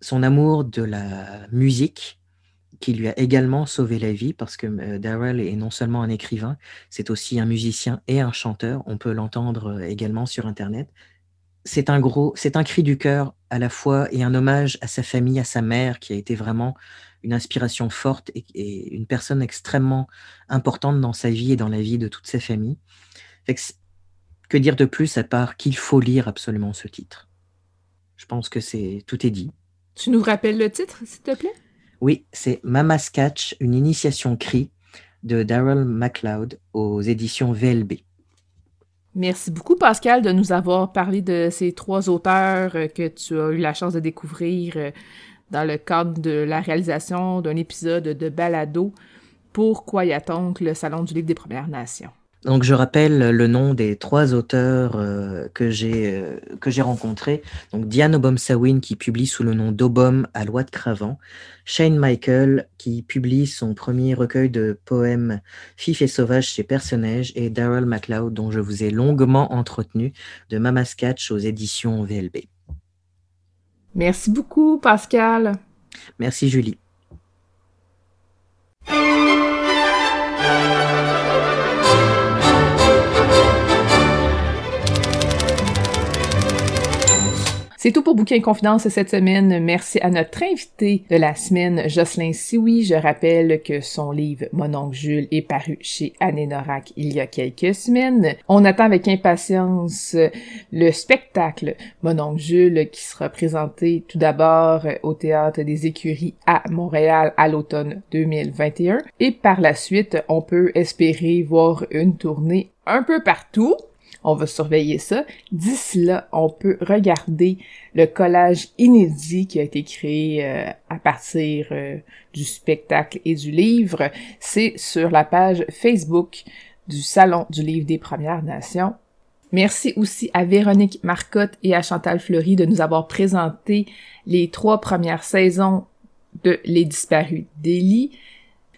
Son amour de la musique, qui lui a également sauvé la vie parce que euh, Darrell est non seulement un écrivain, c'est aussi un musicien et un chanteur. On peut l'entendre euh, également sur Internet. C'est un gros, c'est un cri du cœur à la fois et un hommage à sa famille, à sa mère, qui a été vraiment une inspiration forte et, une personne extrêmement importante dans sa vie et dans la vie de toute sa famille. que, que dire de plus à part qu'il faut lire absolument ce titre? Je pense que c'est tout est dit. Tu nous rappelles le titre, s'il te plaît? Oui, c'est Mama's Catch, une initiation cri de Daryl MacLeod aux éditions VLB. Merci beaucoup, Pascal, de nous avoir parlé de ces trois auteurs que tu as eu la chance de découvrir dans le cadre de la réalisation d'un épisode de Balado pour Kwayatonk, le Salon du Livre des Premières Nations? Donc je rappelle le nom des trois auteurs euh, que j'ai euh, que j'ai rencontrés. Donc Diane Obom-Sawin qui publie sous le nom d'Obom à Loi de Cravant, Shane Michael qui publie son premier recueil de poèmes Fif et sauvage chez Personnage et Daryl MacLeod dont je vous ai longuement entretenu de Mama Sketch aux éditions VLB. Merci beaucoup Pascal. Merci Julie. C'est tout pour Bouquin Confidence cette semaine. Merci à notre invité de la semaine, Jocelyn Sioui. Je rappelle que son livre Mon oncle Jules est paru chez Norac il y a quelques semaines. On attend avec impatience le spectacle Mon oncle Jules qui sera présenté tout d'abord au Théâtre des Écuries à Montréal à l'automne 2021. Et par la suite, on peut espérer voir une tournée un peu partout. On va surveiller ça. D'ici là, on peut regarder le collage inédit qui a été créé euh, à partir euh, du spectacle et du livre. C'est sur la page Facebook du Salon du Livre des Premières Nations. Merci aussi à Véronique Marcotte et à Chantal Fleury de nous avoir présenté les trois premières saisons de Les Disparus d'Élie.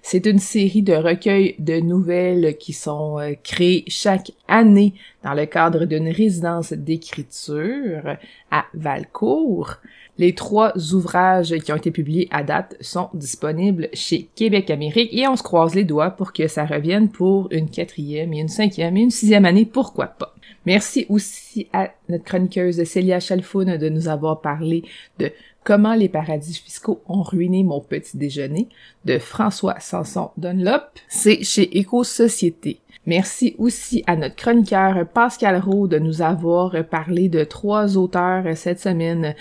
C'est une série de recueils de nouvelles qui sont euh, créées chaque année dans le cadre d'une résidence d'écriture à Valcourt. Les trois ouvrages qui ont été publiés à date sont disponibles chez Québec Amérique et on se croise les doigts pour que ça revienne pour une quatrième et une cinquième et une sixième année, pourquoi pas. Merci aussi à notre chroniqueuse Célia Chalfoun de nous avoir parlé de Comment les paradis fiscaux ont ruiné mon petit déjeuner de François Sanson Dunlop. C'est chez Éco-Société. Merci aussi à notre chroniqueur Pascal Roux de nous avoir parlé de trois auteurs cette semaine,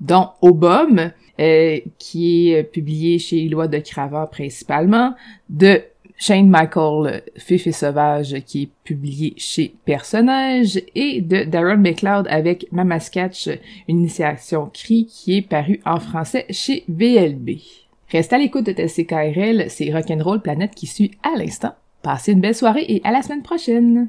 dont Obom, euh, qui est publié chez Loi de Cravant principalement, de Shane Michael, Fifi Sauvage, qui est publié chez Personnage, et de Darren McLeod avec Mamaskatch, une initiation CRI, qui est paru en français chez VLB. Reste à l'écoute de TCKRL, c'est Rock'n'Roll Planète qui suit à l'instant. Passez une belle soirée et à la semaine prochaine!